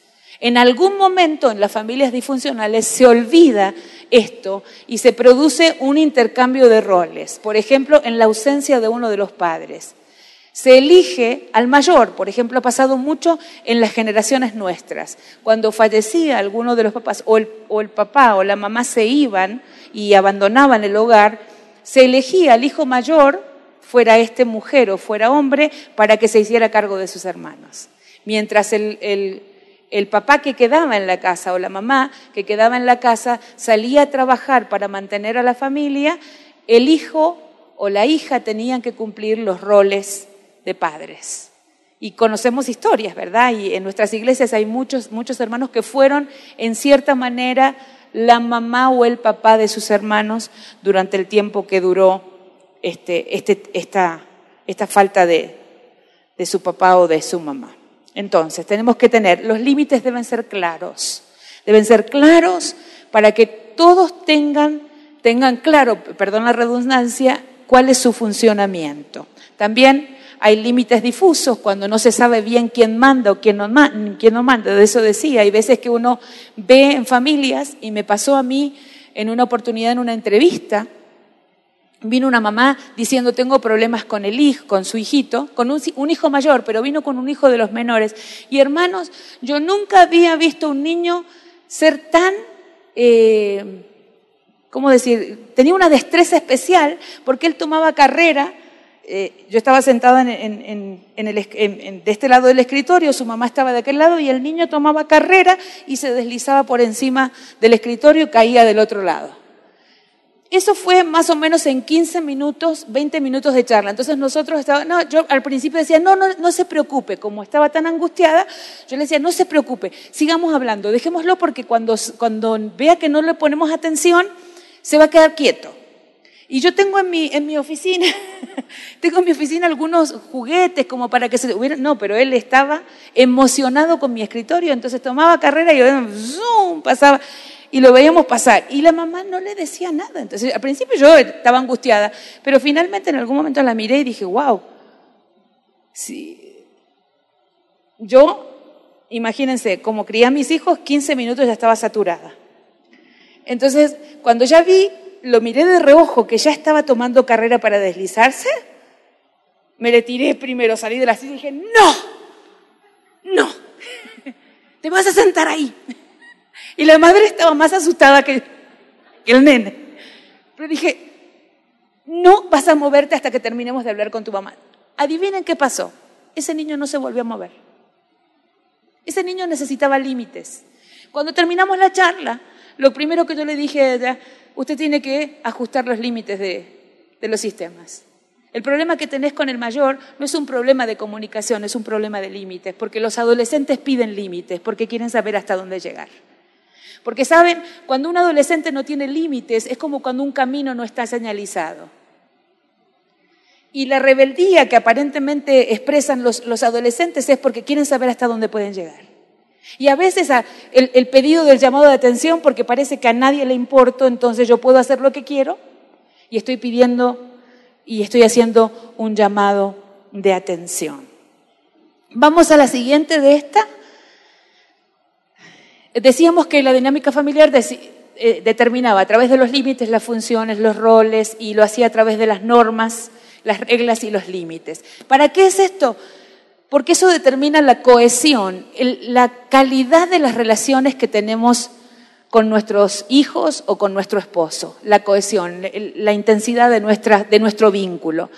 [SPEAKER 1] En algún momento en las familias disfuncionales se olvida esto y se produce un intercambio de roles. Por ejemplo, en la ausencia de uno de los padres. Se elige al mayor, por ejemplo, ha pasado mucho en las generaciones nuestras. Cuando fallecía alguno de los papás o el, o el papá o la mamá se iban y abandonaban el hogar, se elegía al hijo mayor, fuera este mujer o fuera hombre, para que se hiciera cargo de sus hermanos. Mientras el, el el papá que quedaba en la casa o la mamá que quedaba en la casa salía a trabajar para mantener a la familia, el hijo o la hija tenían que cumplir los roles de padres. Y conocemos historias, ¿verdad? Y en nuestras iglesias hay muchos, muchos hermanos que fueron, en cierta manera, la mamá o el papá de sus hermanos durante el tiempo que duró este, este, esta, falta de su papá o de su mamá. Entonces, tenemos que tener, los límites deben ser claros, deben ser claros para que todos tengan, tengan claro, perdón la redundancia, cuál es su funcionamiento. También hay límites difusos cuando no se sabe bien quién manda o quién no, manda. De eso decía, hay veces que uno ve en familias, y me pasó a mí en una oportunidad en una entrevista, Vino una mamá diciendo, tengo problemas con el hijo, con su hijito, con un, hijo mayor, pero vino con un hijo de los menores. Y hermanos, yo nunca había visto un niño ser tan, eh, ¿cómo decir? Tenía una destreza especial porque él tomaba carrera. Eh, yo estaba sentada en, el, de este lado del escritorio, su mamá estaba de aquel lado y el niño tomaba carrera y se deslizaba por encima del escritorio y caía del otro lado. Eso fue más o menos en 15 minutos, 20 minutos de charla. Entonces nosotros estábamos, no, yo al principio decía, no, no, no se preocupe, como estaba tan angustiada, yo le decía, no se preocupe, sigamos hablando, dejémoslo porque cuando, cuando vea que no le ponemos atención, se va a quedar quieto. Y yo tengo en mi, en mi oficina, tengo en mi oficina algunos juguetes como para que se hubiera, no, pero él estaba emocionado con mi escritorio, entonces tomaba carrera y yo, zoom, pasaba y lo veíamos pasar. Y la mamá no le decía nada. Entonces, al principio yo estaba angustiada, pero finalmente en algún momento la miré y dije, wow, Si yo, imagínense, como crié a mis hijos, 15 minutos ya estaba saturada. Entonces, cuando ya vi, lo miré de reojo que ya estaba tomando carrera para deslizarse, me le tiré primero, salí de la silla y dije, no, no, te vas a sentar ahí. Y la madre estaba más asustada que, el nene. Pero dije, no vas a moverte hasta que terminemos de hablar con tu mamá. Adivinen qué pasó. Ese niño no se volvió a mover. Ese niño necesitaba límites. Cuando terminamos la charla, lo primero que yo le dije a ella, usted tiene que ajustar los límites de, de los sistemas. El problema que tenés con el mayor no es un problema de comunicación, es un problema de límites, porque los adolescentes piden límites, porque quieren saber hasta dónde llegar. Porque saben, cuando un adolescente no tiene límites, es como cuando un camino no está señalizado. Y la rebeldía que aparentemente expresan los, adolescentes es porque quieren saber hasta dónde pueden llegar. Y a veces el, el pedido del llamado de atención, porque parece que a nadie le importo, entonces yo puedo hacer lo que quiero, y estoy pidiendo y estoy haciendo un llamado de atención. Vamos a la siguiente de esta. Decíamos que la dinámica familiar eh, determinaba a través de los límites las funciones, los roles y lo hacía a través de las normas, las reglas y los límites. ¿Para qué es esto? Porque eso determina la cohesión, la calidad de las relaciones que tenemos con nuestros hijos o con nuestro esposo, la cohesión, la intensidad de, nuestra, de nuestro vínculo.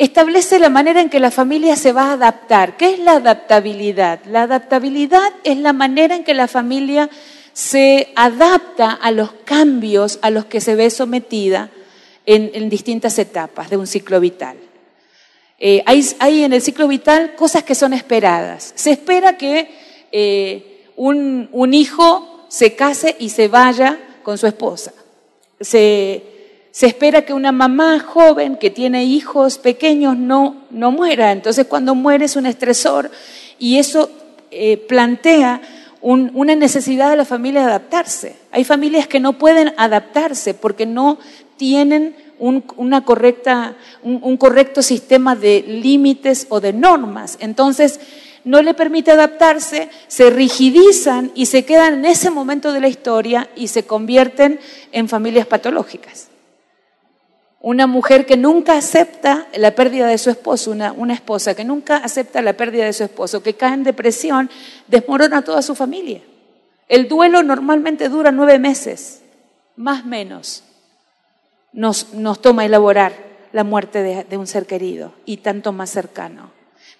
[SPEAKER 1] Establece la manera en que la familia se va a adaptar. ¿Qué es la adaptabilidad? La adaptabilidad es la manera en que la familia se adapta a los cambios a los que se ve sometida en, distintas etapas de un ciclo vital. Eh, hay, en el ciclo vital cosas que son esperadas. Se espera que eh, un, un hijo se case y se vaya con su esposa. Se, espera que una mamá joven que tiene hijos pequeños no, muera. Entonces cuando muere es un estresor y eso eh, plantea una necesidad de la familia de adaptarse. Hay familias que no pueden adaptarse porque no tienen un, un correcto sistema de límites o de normas. Entonces, no le permite adaptarse, se rigidizan y se quedan en ese momento de la historia y se convierten en familias patológicas. Una mujer que nunca acepta la pérdida de su esposo, una, esposa que nunca acepta la pérdida de su esposo, que cae en depresión, desmorona a toda su familia. El duelo normalmente dura nueve meses, más menos. Nos, toma elaborar la muerte de un ser querido y tanto más cercano.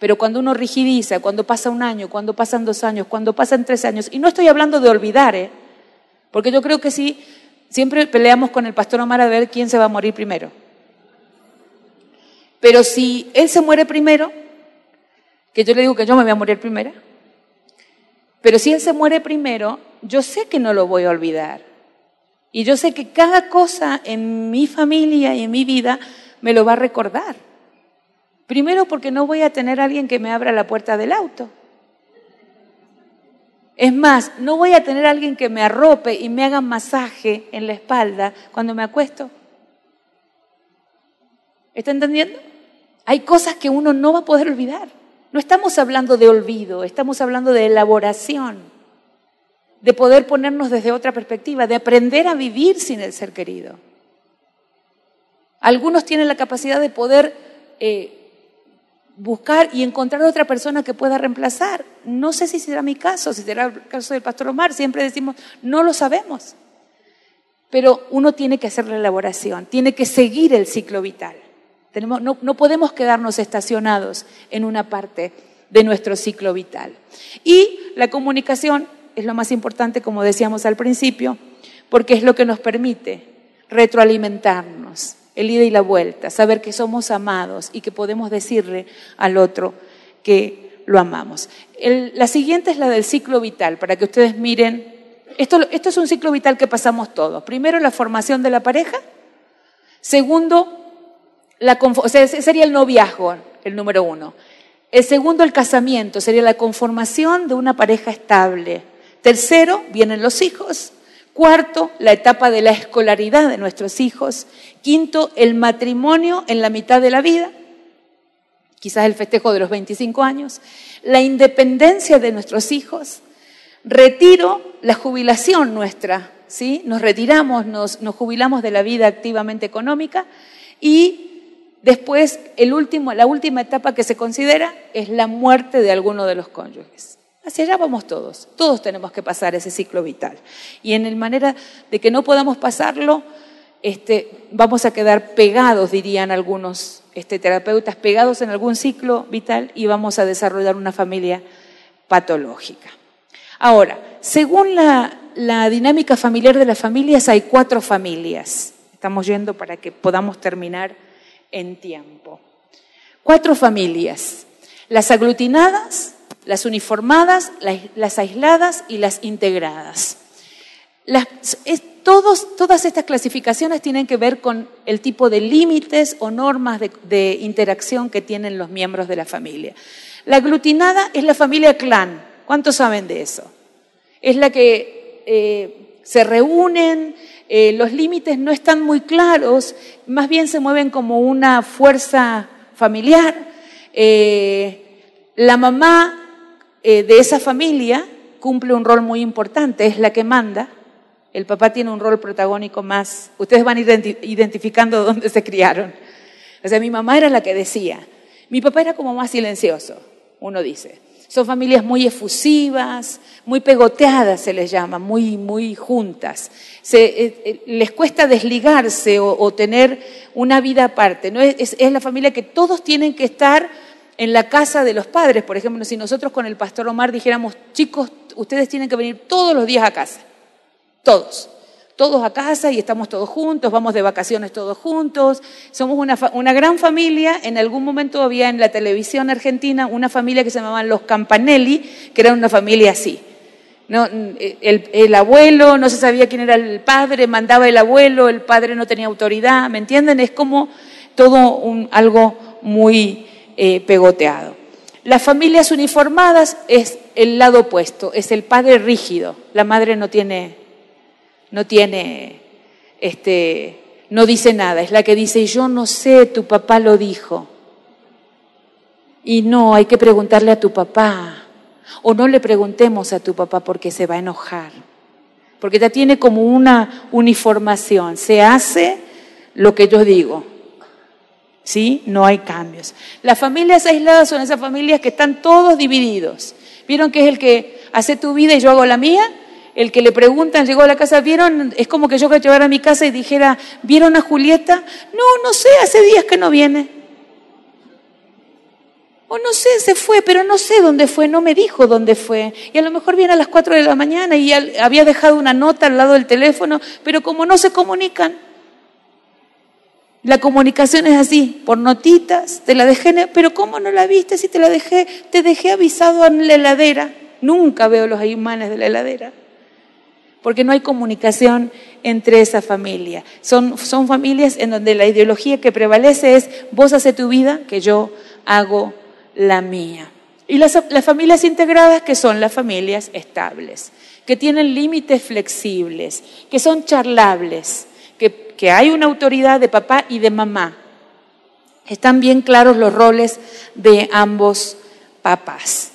[SPEAKER 1] Pero cuando uno rigidiza, cuando pasa un año, cuando pasan dos años, cuando pasan tres años, y no estoy hablando de olvidar, ¿eh? porque yo creo que sí, siempre peleamos con el pastor Omar a ver quién se va a morir primero. Pero si él se muere primero, que yo le digo que yo me voy a morir primero, pero si él se muere primero, yo sé que no lo voy a olvidar. Y yo sé que cada cosa en mi familia y en mi vida me lo va a recordar. Primero porque no voy a tener a alguien que me abra la puerta del auto. Es más, no voy a tener a alguien que me arrope y me haga masaje en la espalda cuando me acuesto. ¿Está entendiendo? Hay cosas que uno no va a poder olvidar. No estamos hablando de olvido, estamos hablando de elaboración, de poder ponernos desde otra perspectiva, de aprender a vivir sin el ser querido. Algunos tienen la capacidad de poder eh, buscar y encontrar otra persona que pueda reemplazar. No sé si será mi caso, si será el caso del pastor Omar, siempre decimos, no lo sabemos. Pero uno tiene que hacer la elaboración, tiene que seguir el ciclo vital. No, no podemos quedarnos estacionados en una parte de nuestro ciclo vital. Y la comunicación es lo más importante, como decíamos al principio, porque es lo que nos permite retroalimentarnos, el ida y la vuelta, saber que somos amados y que podemos decirle al otro que lo amamos. la siguiente es la del ciclo vital, para que ustedes miren. Esto, esto es un ciclo vital que pasamos todos. Primero, la formación de la pareja. Segundo, la, o sea, sería el noviazgo, el número uno. El segundo, el casamiento, sería la conformación de una pareja estable. Tercero, vienen los hijos. Cuarto, la etapa de la escolaridad de nuestros hijos. Quinto, el matrimonio en la mitad de la vida. quizás el festejo de los 25 años, la independencia de nuestros hijos, retiro, la jubilación nuestra, ¿sí? Nos retiramos, nos, jubilamos de la vida activamente económica y después el último, la última etapa que se considera es la muerte de alguno de los cónyuges. Hacia allá vamos todos, todos tenemos que pasar ese ciclo vital. Y en el manera de que no podamos pasarlo, este, vamos a quedar pegados, dirían algunos este, terapeutas, pegados en algún ciclo vital y vamos a desarrollar una familia patológica. Ahora, según la, la dinámica familiar de las familias, hay cuatro familias. Estamos yendo para que podamos terminar en tiempo. Cuatro familias. Las aglutinadas, las uniformadas, las, aisladas y las integradas. todas estas clasificaciones tienen que ver con el tipo de límites o normas de, interacción que tienen los miembros de la familia. La aglutinada es la familia clan. ¿Cuántos saben de eso? Es la que eh, se reúnen, eh, los límites no están muy claros, más bien se mueven como una fuerza familiar. Eh, la mamá eh, de esa familia cumple un rol muy importante, es la que manda. El papá tiene un rol protagónico más. Ustedes van identificando dónde se criaron. O sea, mi mamá era la que decía. Mi papá era como más silencioso, uno dice. Son familias muy efusivas, muy pegoteadas se les llama, muy, muy juntas. Eh, eh, les cuesta desligarse o, tener una vida aparte. ¿no? es la familia que todos tienen que estar en la casa de los padres, por ejemplo, si nosotros con el pastor Omar dijéramos, chicos, ustedes tienen que venir todos los días a casa, todos, todos a casa y estamos todos juntos, vamos de vacaciones todos juntos, somos una, una gran familia, en algún momento había en la televisión argentina una familia que se llamaban los Campanelli, que era una familia así. El, el, abuelo, no se sabía quién era el padre, mandaba el abuelo, el padre no tenía autoridad, ¿me entienden? Es como todo un, algo muy eh, pegoteado. Las familias uniformadas es el lado opuesto, es el padre rígido. La madre no tiene, no tiene, este, no dice nada. Es la que dice, yo no sé, tu papá lo dijo. Y no, hay que preguntarle a tu papá. O no le preguntemos a tu papá porque se va a enojar. Porque ya tiene como una uniformación. Se hace lo que yo digo. ¿Sí? No hay cambios. Las familias aisladas son esas familias que están todos divididos. ¿Vieron que es el que hace tu vida y yo hago la mía? El que le preguntan, llegó a la casa, ¿vieron? Es como que yo que llevara a mi casa y dijera, ¿vieron a Julieta? No, no sé, hace días que no viene. O no sé, se fue, pero no sé dónde fue, no me dijo dónde fue. Y a lo mejor viene a las 4 de la mañana y había dejado una nota al lado del teléfono, pero como no se comunican, la comunicación es así, por notitas, te la dejé, pero ¿cómo no la viste si te la dejé? Te dejé avisado en la heladera. Nunca veo los imanes de la heladera. Porque no hay comunicación entre esa familia. Son, son familias en donde la ideología que prevalece es vos haces tu vida, que yo hago la mía. Y las, las familias integradas, que son las familias estables, que tienen límites flexibles, que son charlables, que, hay una autoridad de papá y de mamá. Están bien claros los roles de ambos papás.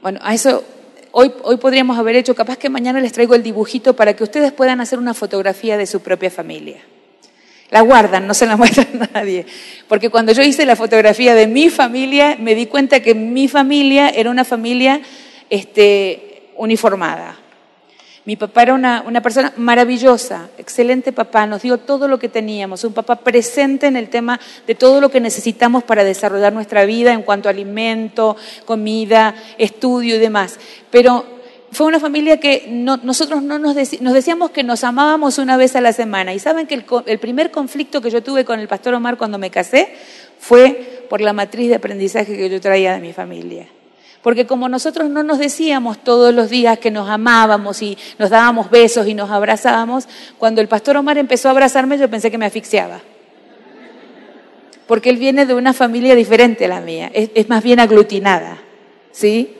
[SPEAKER 1] Bueno, a eso hoy, hoy podríamos haber hecho, capaz que mañana les traigo el dibujito para que ustedes puedan hacer una fotografía de su propia familia. La guardan, no se la muestran a nadie. Porque cuando yo hice la fotografía de mi familia, me di cuenta que mi familia era una familia este, uniformada. Mi papá era una, persona maravillosa, excelente papá, nos dio todo lo que teníamos, un papá presente en el tema de todo lo que necesitamos para desarrollar nuestra vida en cuanto a alimento, comida, estudio y demás. Pero fue una familia que nosotros no nos, decíamos que nos amábamos una vez a la semana. Y saben que el, el primer conflicto que yo tuve con el pastor Omar cuando me casé fue por la matriz de aprendizaje que yo traía de mi familia. Porque como nosotros no nos decíamos todos los días que nos amábamos y nos dábamos besos y nos abrazábamos, cuando el pastor Omar empezó a abrazarme yo pensé que me asfixiaba. Porque él viene de una familia diferente a la mía, es, más bien aglutinada, ¿sí?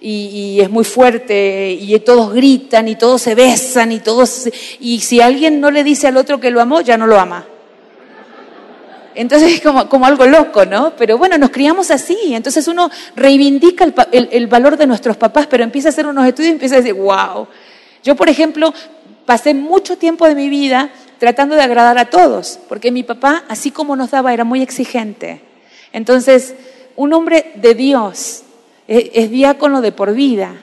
[SPEAKER 1] y, es muy fuerte y todos gritan y todos se besan y todos... Y si alguien no le dice al otro que lo amó, ya no lo ama. Entonces es como, algo loco, ¿no? Pero bueno, nos criamos así. Entonces uno reivindica el, valor de nuestros papás, pero empieza a hacer unos estudios y empieza a decir, wow. Yo, por ejemplo, pasé mucho tiempo de mi vida tratando de agradar a todos, porque mi papá, así como nos daba, era muy exigente. Entonces, un hombre de Dios es, es diácono de por vida,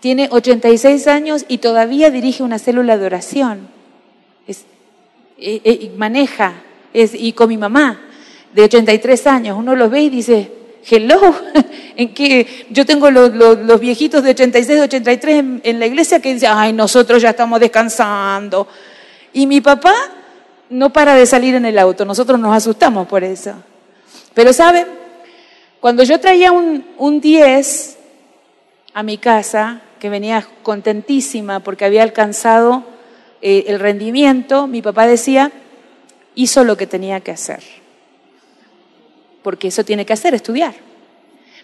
[SPEAKER 1] tiene 86 años y todavía dirige una célula de oración. Es, e, e, maneja y con mi mamá de 83 años, uno los ve y dice, hello, en que yo tengo los, viejitos de 86, 83 en, en, la iglesia que dicen, ay, nosotros ya estamos descansando. Y mi papá no para de salir en el auto, nosotros nos asustamos por eso. Pero saben, cuando yo traía un, un 10 a mi casa, que venía contentísima porque había alcanzado eh, el rendimiento, mi papá decía, hizo lo que tenía que hacer. Porque eso tiene que hacer, estudiar.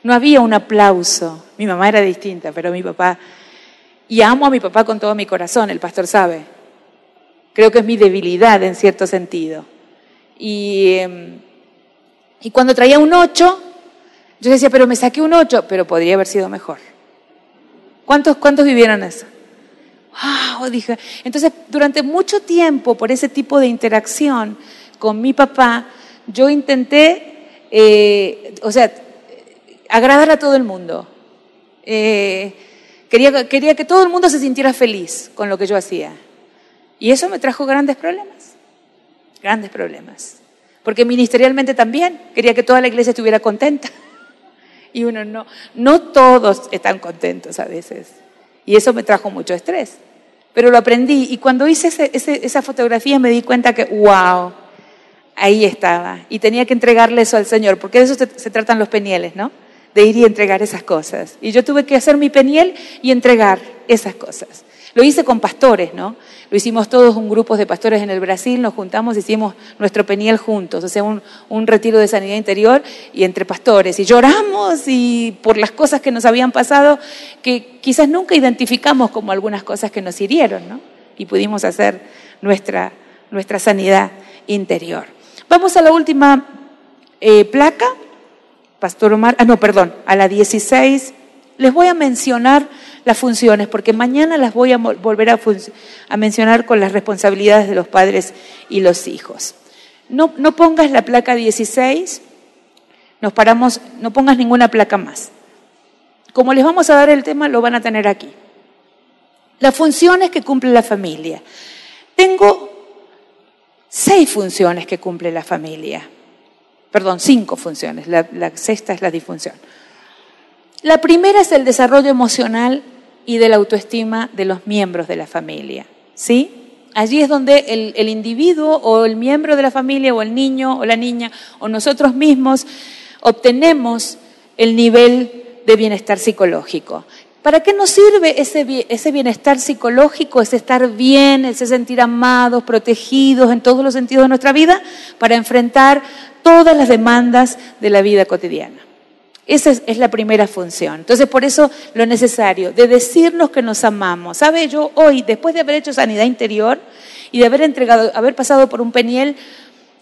[SPEAKER 1] No había un aplauso. Mi mamá era distinta, pero mi papá... Y amo a mi papá con todo mi corazón, el pastor sabe. Creo que es mi debilidad en cierto sentido. Y, em, y cuando traía un 8, yo decía, pero me saqué un 8, pero podría haber sido mejor. ¿Cuántos, cuántos vivieron eso? Wow, dije. Entonces, durante mucho tiempo, por ese tipo de interacción con mi papá, yo intenté, eh, o sea, agradar a todo el mundo. Eh, quería, quería que todo el mundo se sintiera feliz con lo que yo hacía. Y eso me trajo grandes problemas, grandes problemas. Porque ministerialmente también quería que toda la iglesia estuviera contenta. Y uno no, no todos están contentos a veces. Y eso me trajo mucho estrés. Pero lo aprendí y cuando hice esa fotografía me di cuenta que, wow, ahí estaba. Y tenía que entregarle eso al Señor, porque de eso se, se tratan los penieles, ¿no? De ir y entregar esas cosas. Y yo tuve que hacer mi peniel y entregar esas cosas. Lo hice con pastores, ¿no? Lo hicimos todos un grupo de pastores en el Brasil, nos juntamos, hicimos nuestro peniel juntos, o sea, un, retiro de sanidad interior y entre pastores. Y lloramos y por las cosas que nos habían pasado, que quizás nunca identificamos como algunas cosas que nos hirieron, ¿no? Y pudimos hacer nuestra, nuestra sanidad interior. Vamos a la última eh, placa, Pastor Omar, ah, no, perdón, a la 16. Les voy a mencionar las funciones, porque mañana las voy a volver a, mencionar con las responsabilidades de los padres y los hijos. No, no pongas la placa 16, nos paramos, no pongas ninguna placa más. Como les vamos a dar el tema, lo van a tener aquí. Las funciones que cumple la familia. Tengo seis funciones que cumple la familia. Perdón, cinco funciones. La, la sexta es la disfunción. La primera es el desarrollo emocional y de la autoestima de los miembros de la familia. ¿Sí? Allí es donde el, individuo o el miembro de la familia o el niño o la niña o nosotros mismos obtenemos el nivel de bienestar psicológico. ¿Para qué nos sirve ese, ese bienestar psicológico, ese estar bien, ese sentir amados, protegidos en todos los sentidos de nuestra vida? Para enfrentar todas las demandas de la vida cotidiana. Esa es, la primera función. Entonces, por eso lo necesario de decirnos que nos amamos. ¿Sabe? Yo hoy, después de haber hecho sanidad interior y de haber entregado, haber pasado por un peniel,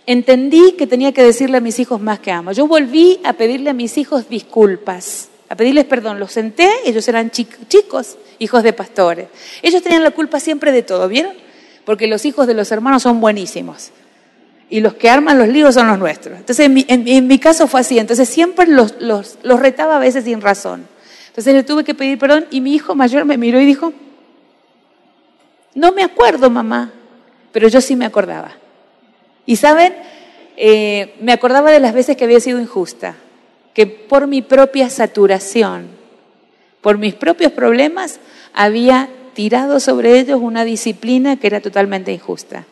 [SPEAKER 1] entendí que tenía que decirle a mis hijos más que amo. Yo volví a pedirle a mis hijos disculpas, a pedirles perdón. Los senté, ellos eran chicos, hijos de pastores. Ellos tenían la culpa siempre de todo, ¿vieron? Porque los hijos de los hermanos son buenísimos y los que arman los líos son los nuestros. Entonces, en mi, caso fue así. Entonces, siempre los, los, los, retaba a veces sin razón. Entonces, le tuve que pedir perdón y mi hijo mayor me miró y dijo, no me acuerdo, mamá, pero yo sí me acordaba. Y saben, eh, me acordaba de las veces que había sido injusta, que por mi propia saturación, por mis propios problemas, había tirado sobre ellos una disciplina que era totalmente injusta.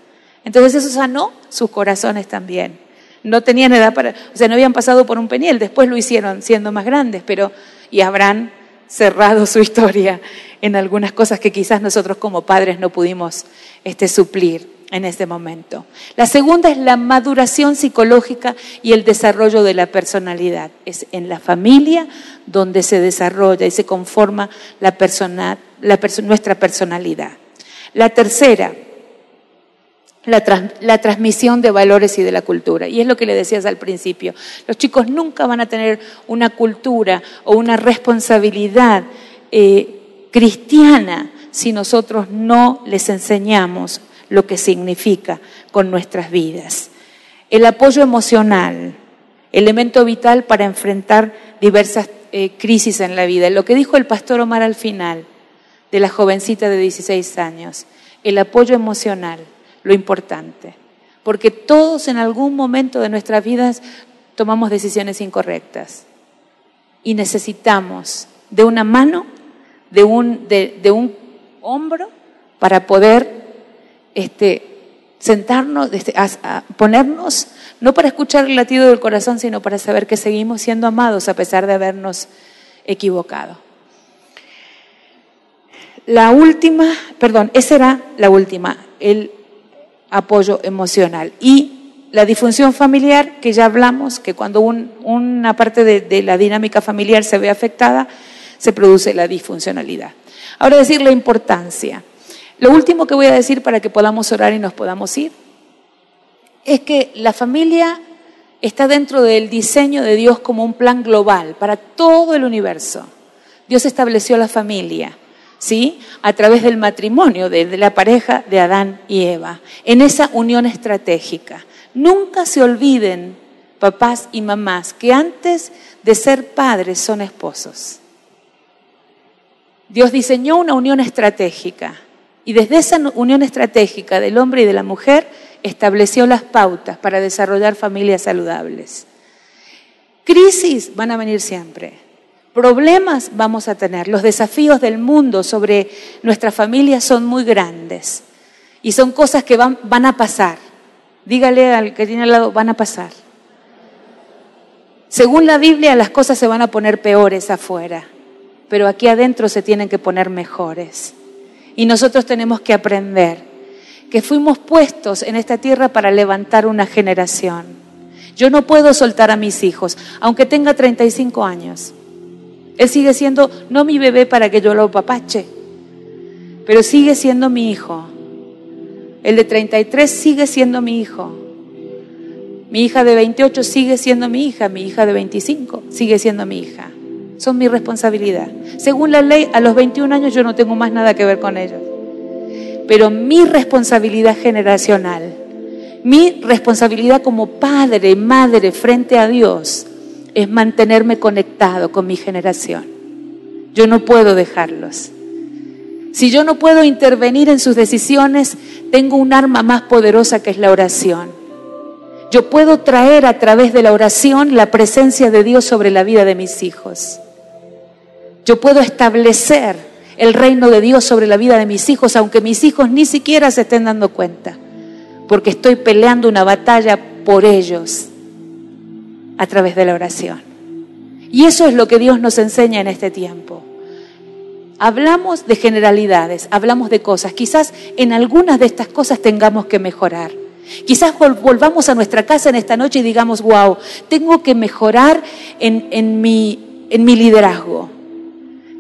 [SPEAKER 1] Entonces eso sanó sus corazones también. No tenían edad para, o sea, no habían pasado por un peniel, después lo hicieron siendo más grandes, pero y habrán cerrado su historia en algunas cosas que quizás nosotros como padres no pudimos este, suplir en este momento. La segunda es la maduración psicológica y el desarrollo de la personalidad. Es en la familia donde se desarrolla y se conforma la persona, nuestra personalidad. La tercera la, transmisión de valores y de la cultura. Y es lo que le decías al principio. Los chicos nunca van a tener una cultura o una responsabilidad eh, cristiana si nosotros no les enseñamos lo que significa con nuestras vidas. El apoyo emocional, elemento vital para enfrentar diversas eh, crisis en la vida. Lo que dijo el pastor Omar al final de la jovencita de 16 años, el apoyo emocional lo importante. Porque todos en algún momento de nuestras vidas tomamos decisiones incorrectas. Y necesitamos de una mano, de un, hombro, para poder este, sentarnos, este, ponernos, no para escuchar el latido del corazón, sino para saber que seguimos siendo amados a pesar de habernos equivocado. La última, perdón, esa era la última, el apoyo emocional. Y la disfunción familiar, que ya hablamos, que cuando una parte de, la dinámica familiar se ve afectada, se produce la disfuncionalidad. Ahora decir la importancia. Lo último que voy a decir para que podamos orar y nos podamos ir es que la familia está dentro del diseño de Dios como un plan global para todo el universo. Dios estableció la familia ¿sí? A través del matrimonio de, la pareja de Adán y Eva, en esa unión estratégica. Nunca se olviden, papás y mamás, que antes de ser padres son esposos. Dios diseñó una unión estratégica y desde esa unión estratégica del hombre y de la mujer estableció las pautas para desarrollar familias saludables. Crisis van a venir siempre. Problemas vamos a tener. Los desafíos del mundo sobre nuestra familia son muy grandes. Y son cosas que van, van a pasar. Dígale al que tiene al lado, van a pasar. Según la Biblia, las cosas se van a poner peores afuera, pero aquí adentro se tienen que poner mejores. Y nosotros tenemos que aprender que fuimos puestos en esta tierra para levantar una generación. Yo no puedo soltar a mis hijos, aunque tenga 35 años. Él sigue siendo no mi bebé para que yo lo papache, pero sigue siendo mi hijo. El de 33 sigue siendo mi hijo. Mi hija de 28 sigue siendo mi hija. Mi hija de 25 sigue siendo mi hija. Son mi responsabilidad. Según la ley, a los 21 años yo no tengo más nada que ver con ellos. Pero mi responsabilidad generacional, mi responsabilidad como padre, madre frente a Dios, es mantenerme conectado con mi generación. Yo no puedo dejarlos. Si yo no puedo intervenir en sus decisiones, tengo un arma más poderosa que es la oración. Yo puedo traer a través de la oración la presencia de Dios sobre la vida de mis hijos. Yo puedo establecer el reino de Dios sobre la vida de mis hijos, aunque mis hijos ni siquiera se estén dando cuenta, porque estoy peleando una batalla por ellos a través de la oración. Y eso es lo que Dios nos enseña en este tiempo. Hablamos de generalidades, hablamos de cosas. Quizás en algunas de estas cosas tengamos que mejorar. Quizás volvamos a nuestra casa en esta noche y digamos, wow, tengo que mejorar en, mi, en mi liderazgo.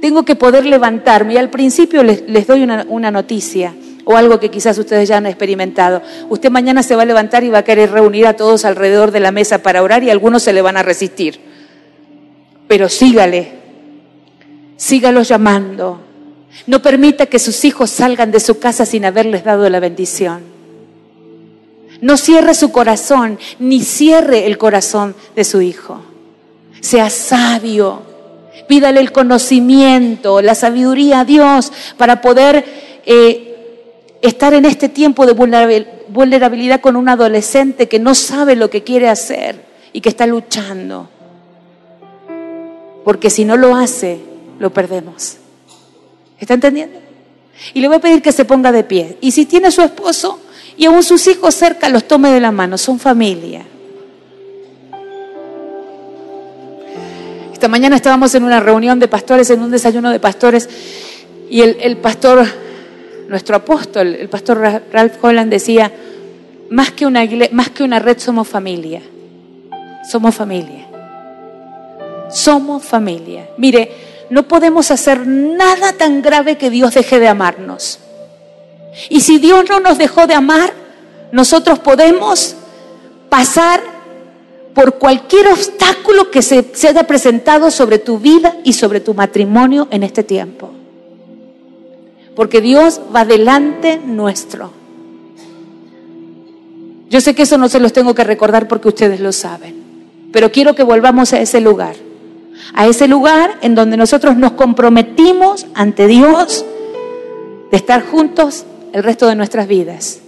[SPEAKER 1] Tengo que poder levantarme. Y al principio les, doy una noticia o algo que quizás ustedes ya han experimentado. Usted mañana se va a levantar y va a querer reunir a todos alrededor de la mesa para orar y algunos se le van a resistir. Pero sígale, sígalo llamando. No permita que sus hijos salgan de su casa sin haberles dado la bendición. No cierre su corazón, ni cierre el corazón de su hijo. Sea sabio. Pídale el conocimiento, la sabiduría a Dios para poder eh, estar en este tiempo de vulnerabilidad con un adolescente que no sabe lo que quiere hacer y que está luchando. Porque si no lo hace, lo perdemos. ¿Está entendiendo? Y le voy a pedir que se ponga de pie. Y si tiene su esposo y aún sus hijos cerca, los tome de la mano. Son familia. Esta mañana estábamos en una reunión de pastores, en un desayuno de pastores, y el, el pastor nuestro apóstol, el pastor Ralph Holland, decía, más que, una más que una red somos familia. Somos familia. Somos familia. Mire, no podemos hacer nada tan grave que Dios deje de amarnos. Y si Dios no nos dejó de amar, nosotros podemos pasar por cualquier obstáculo que se, se haya presentado sobre tu vida y sobre tu matrimonio en este tiempo. Porque Dios va delante nuestro. Yo sé que eso no se los tengo que recordar porque ustedes lo saben, pero quiero que volvamos a ese lugar, a ese lugar en donde nosotros nos comprometimos ante Dios de estar juntos el resto de nuestras vidas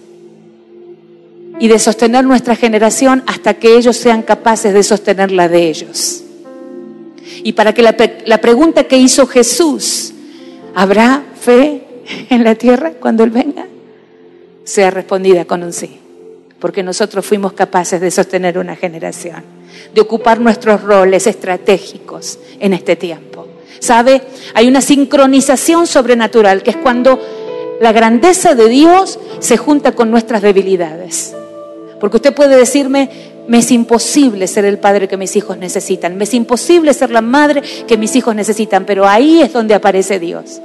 [SPEAKER 1] y de sostener nuestra generación hasta que ellos sean capaces de sostener la de ellos. Y para que la, la pregunta que hizo Jesús, ¿habrá fe en la tierra cuando Él venga? sea respondida con un sí porque nosotros fuimos capaces de sostener una generación, de ocupar nuestros roles estratégicos en este tiempo. ¿Sabe? Hay una sincronización sobrenatural, que es cuando la grandeza de Dios se junta con nuestras debilidades. Porque usted puede decirme, me es imposible ser el padre que mis hijos necesitan, me es imposible ser la madre que mis hijos necesitan, pero ahí es donde aparece Dios.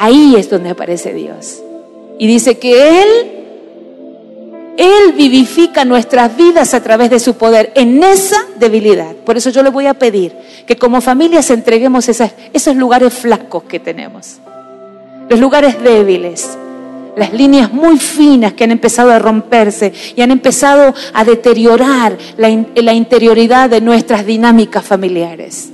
[SPEAKER 1] Ahí es donde aparece Dios. Y dice que Él él vivifica nuestras vidas a través de su poder en esa debilidad. Por eso yo le voy a pedir que como familias entreguemos esos lugares flacos que tenemos, los lugares débiles, las líneas muy finas que han empezado a romperse y han empezado a deteriorar la, la interioridad de nuestras dinámicas familiares,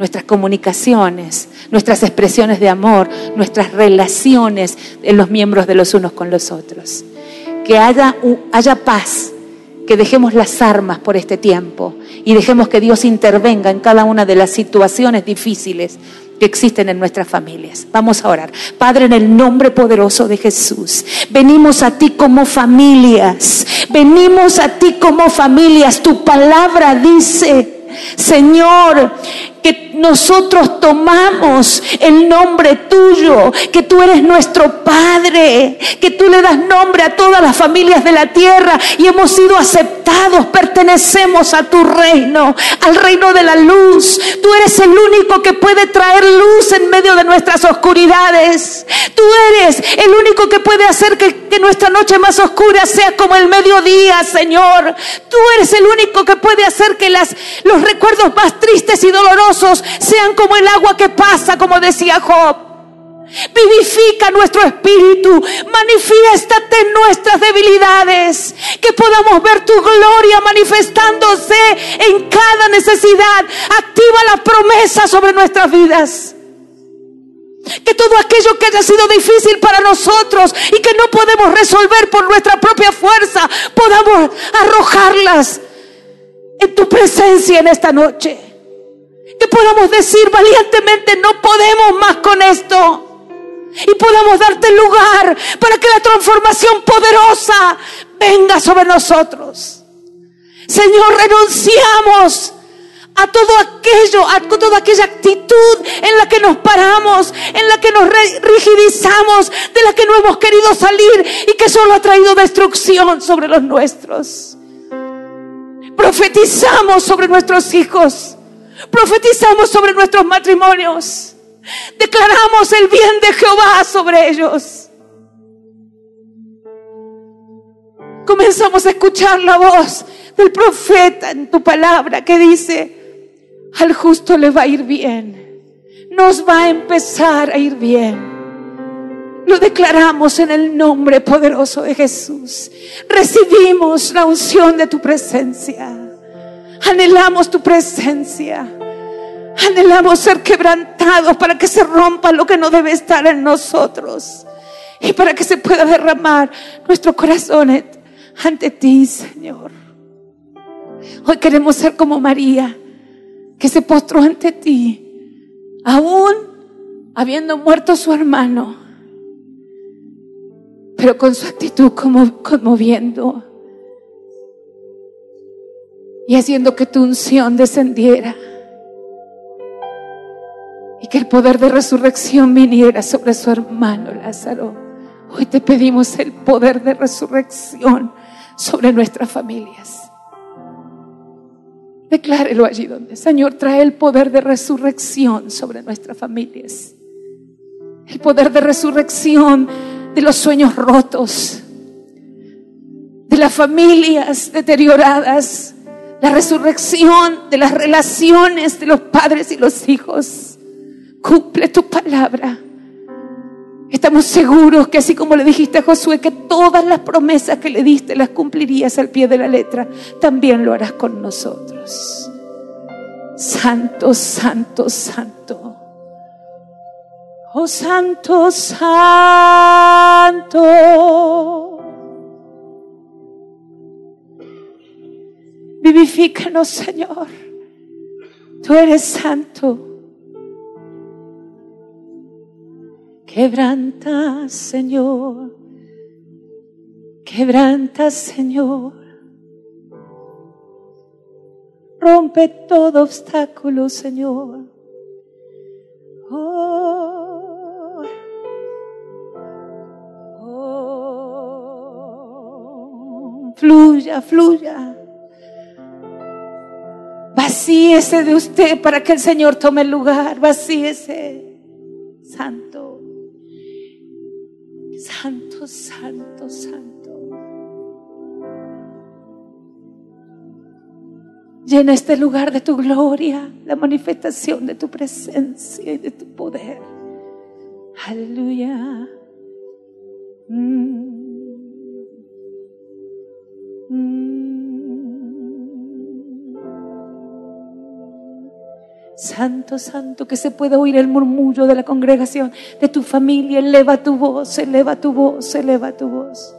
[SPEAKER 1] nuestras comunicaciones, nuestras expresiones de amor, nuestras relaciones en los miembros de los unos con los otros que haya, haya paz, que dejemos las armas por este tiempo y dejemos que Dios intervenga en cada una de las situaciones difíciles que existen en nuestras familias. Vamos a orar. Padre, en el nombre poderoso de Jesús, venimos a ti como familias, venimos a ti como familias. Tu palabra dice, Señor, que nosotros tomamos el nombre tuyo, que tú eres nuestro Padre, que tú le das nombre a todas las familias de la tierra y hemos sido aceptados, pertenecemos a tu reino, al reino de la luz. Tú eres el único que puede traer luz en medio de nuestras oscuridades. Tú eres el único que puede hacer que, que nuestra noche más oscura sea como el mediodía, Señor. Tú eres el único que puede hacer que las, los recuerdos más tristes y dolorosos sean como el agua que pasa, como decía Job. Vivifica nuestro espíritu, manifiéstate en nuestras debilidades, que podamos ver tu gloria manifestándose en cada necesidad. Activa la promesa sobre nuestras vidas. Que todo aquello que haya sido difícil para nosotros y que no podemos resolver por nuestra propia fuerza, podamos arrojarlas en tu presencia en esta noche que podamos decir valientemente, no podemos más con esto. Y podamos darte lugar para que la transformación poderosa venga sobre nosotros. Señor, renunciamos a todo aquello, a toda aquella actitud en la que nos paramos, en la que nos rigidizamos, de la que no hemos querido salir y que solo ha traído destrucción sobre los nuestros. Profetizamos sobre nuestros hijos Profetizamos sobre nuestros matrimonios. Declaramos el bien de Jehová sobre ellos. Comenzamos a escuchar la voz del profeta en tu palabra que dice, al justo le va a ir bien. Nos va a empezar a ir bien. Lo declaramos en el nombre poderoso de Jesús. Recibimos la unción de tu presencia. Anhelamos tu presencia. Anhelamos ser quebrantados para que se rompa lo que no debe estar en nosotros. Y para que se pueda derramar nuestro corazón ante ti, Señor. Hoy queremos ser como María, que se postró ante ti, aún habiendo muerto su hermano, pero con su actitud como conmoviendo y haciendo que tu unción descendiera y que el poder de resurrección viniera sobre su hermano Lázaro. Hoy te pedimos el poder de resurrección sobre nuestras familias. Declárelo allí donde, Señor, trae el poder de resurrección sobre nuestras familias. El poder de resurrección de los sueños rotos las familias deterioradas, la resurrección de las relaciones de los padres y los hijos. Cumple tu palabra. Estamos seguros que así como le dijiste a Josué que todas las promesas que le diste las cumplirías al pie de la letra, también lo harás con nosotros. Santo, santo, santo. Oh santo, santo. Vivifícanos, Señor. Tú eres santo. Quebranta, Señor. Quebranta, Señor. Rompe todo obstáculo, Señor. Oh, oh, fluya, fluya. Vacíese de usted para que el Señor tome el lugar. Vacíese, Santo. Santo, santo, santo. Llena este lugar de tu gloria, la manifestación de tu presencia y de tu poder. Aleluya. Mm. Santo, santo, que se pueda oír el murmullo de la congregación, de tu familia. Eleva tu voz, eleva tu voz, eleva tu voz.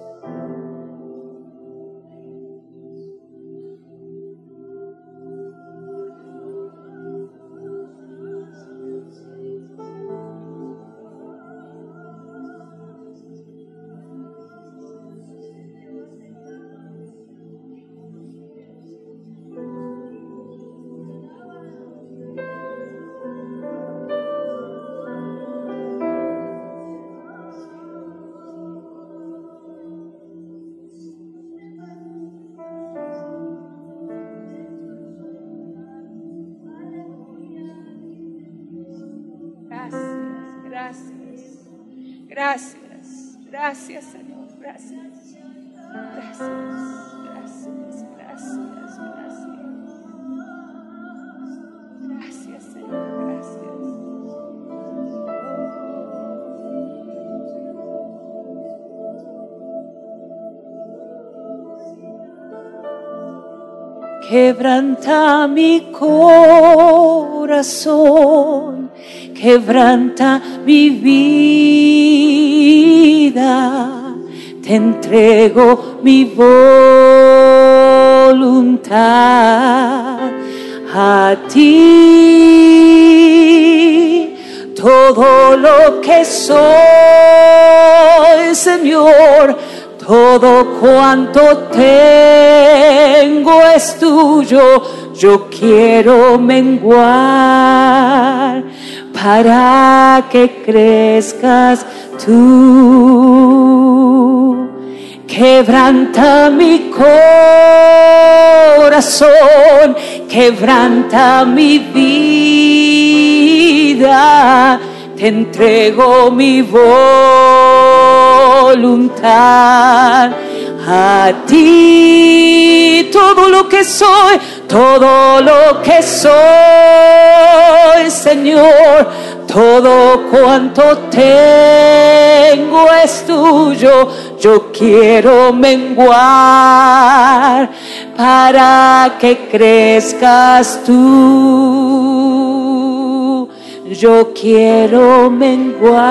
[SPEAKER 1] Quebranta mi corazón quebranta mi vida, te entrego mi voluntad a ti. Todo lo que soy, Señor, todo cuanto tengo es tuyo. Yo quiero menguar para que crezcas tú. Quebranta mi corazón, quebranta mi vida, entrego mi voluntad a ti todo lo que soy, todo lo que soy, Señor, todo cuanto tengo es tuyo. Yo quiero menguar para que crezcas tú. Yo quiero menguar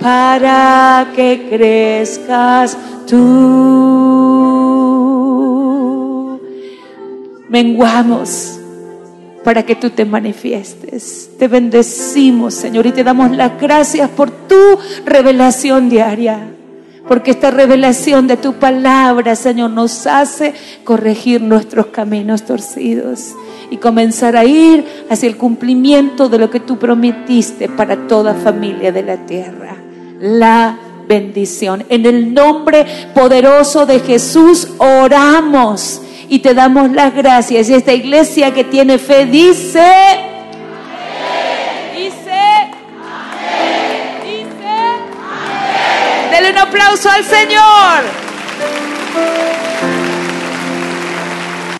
[SPEAKER 1] para que crezcas tú. Menguamos para que tú te manifiestes. Te bendecimos, Señor, y te damos las gracias por tu revelación diaria. Porque esta revelación de tu palabra, Señor, nos hace corregir nuestros caminos torcidos y comenzar a ir hacia el cumplimiento de lo que tú prometiste para toda familia de la tierra la bendición. En el nombre poderoso de Jesús oramos y te damos las gracias. Y esta iglesia que tiene fe dice... Dale un aplauso al Señor.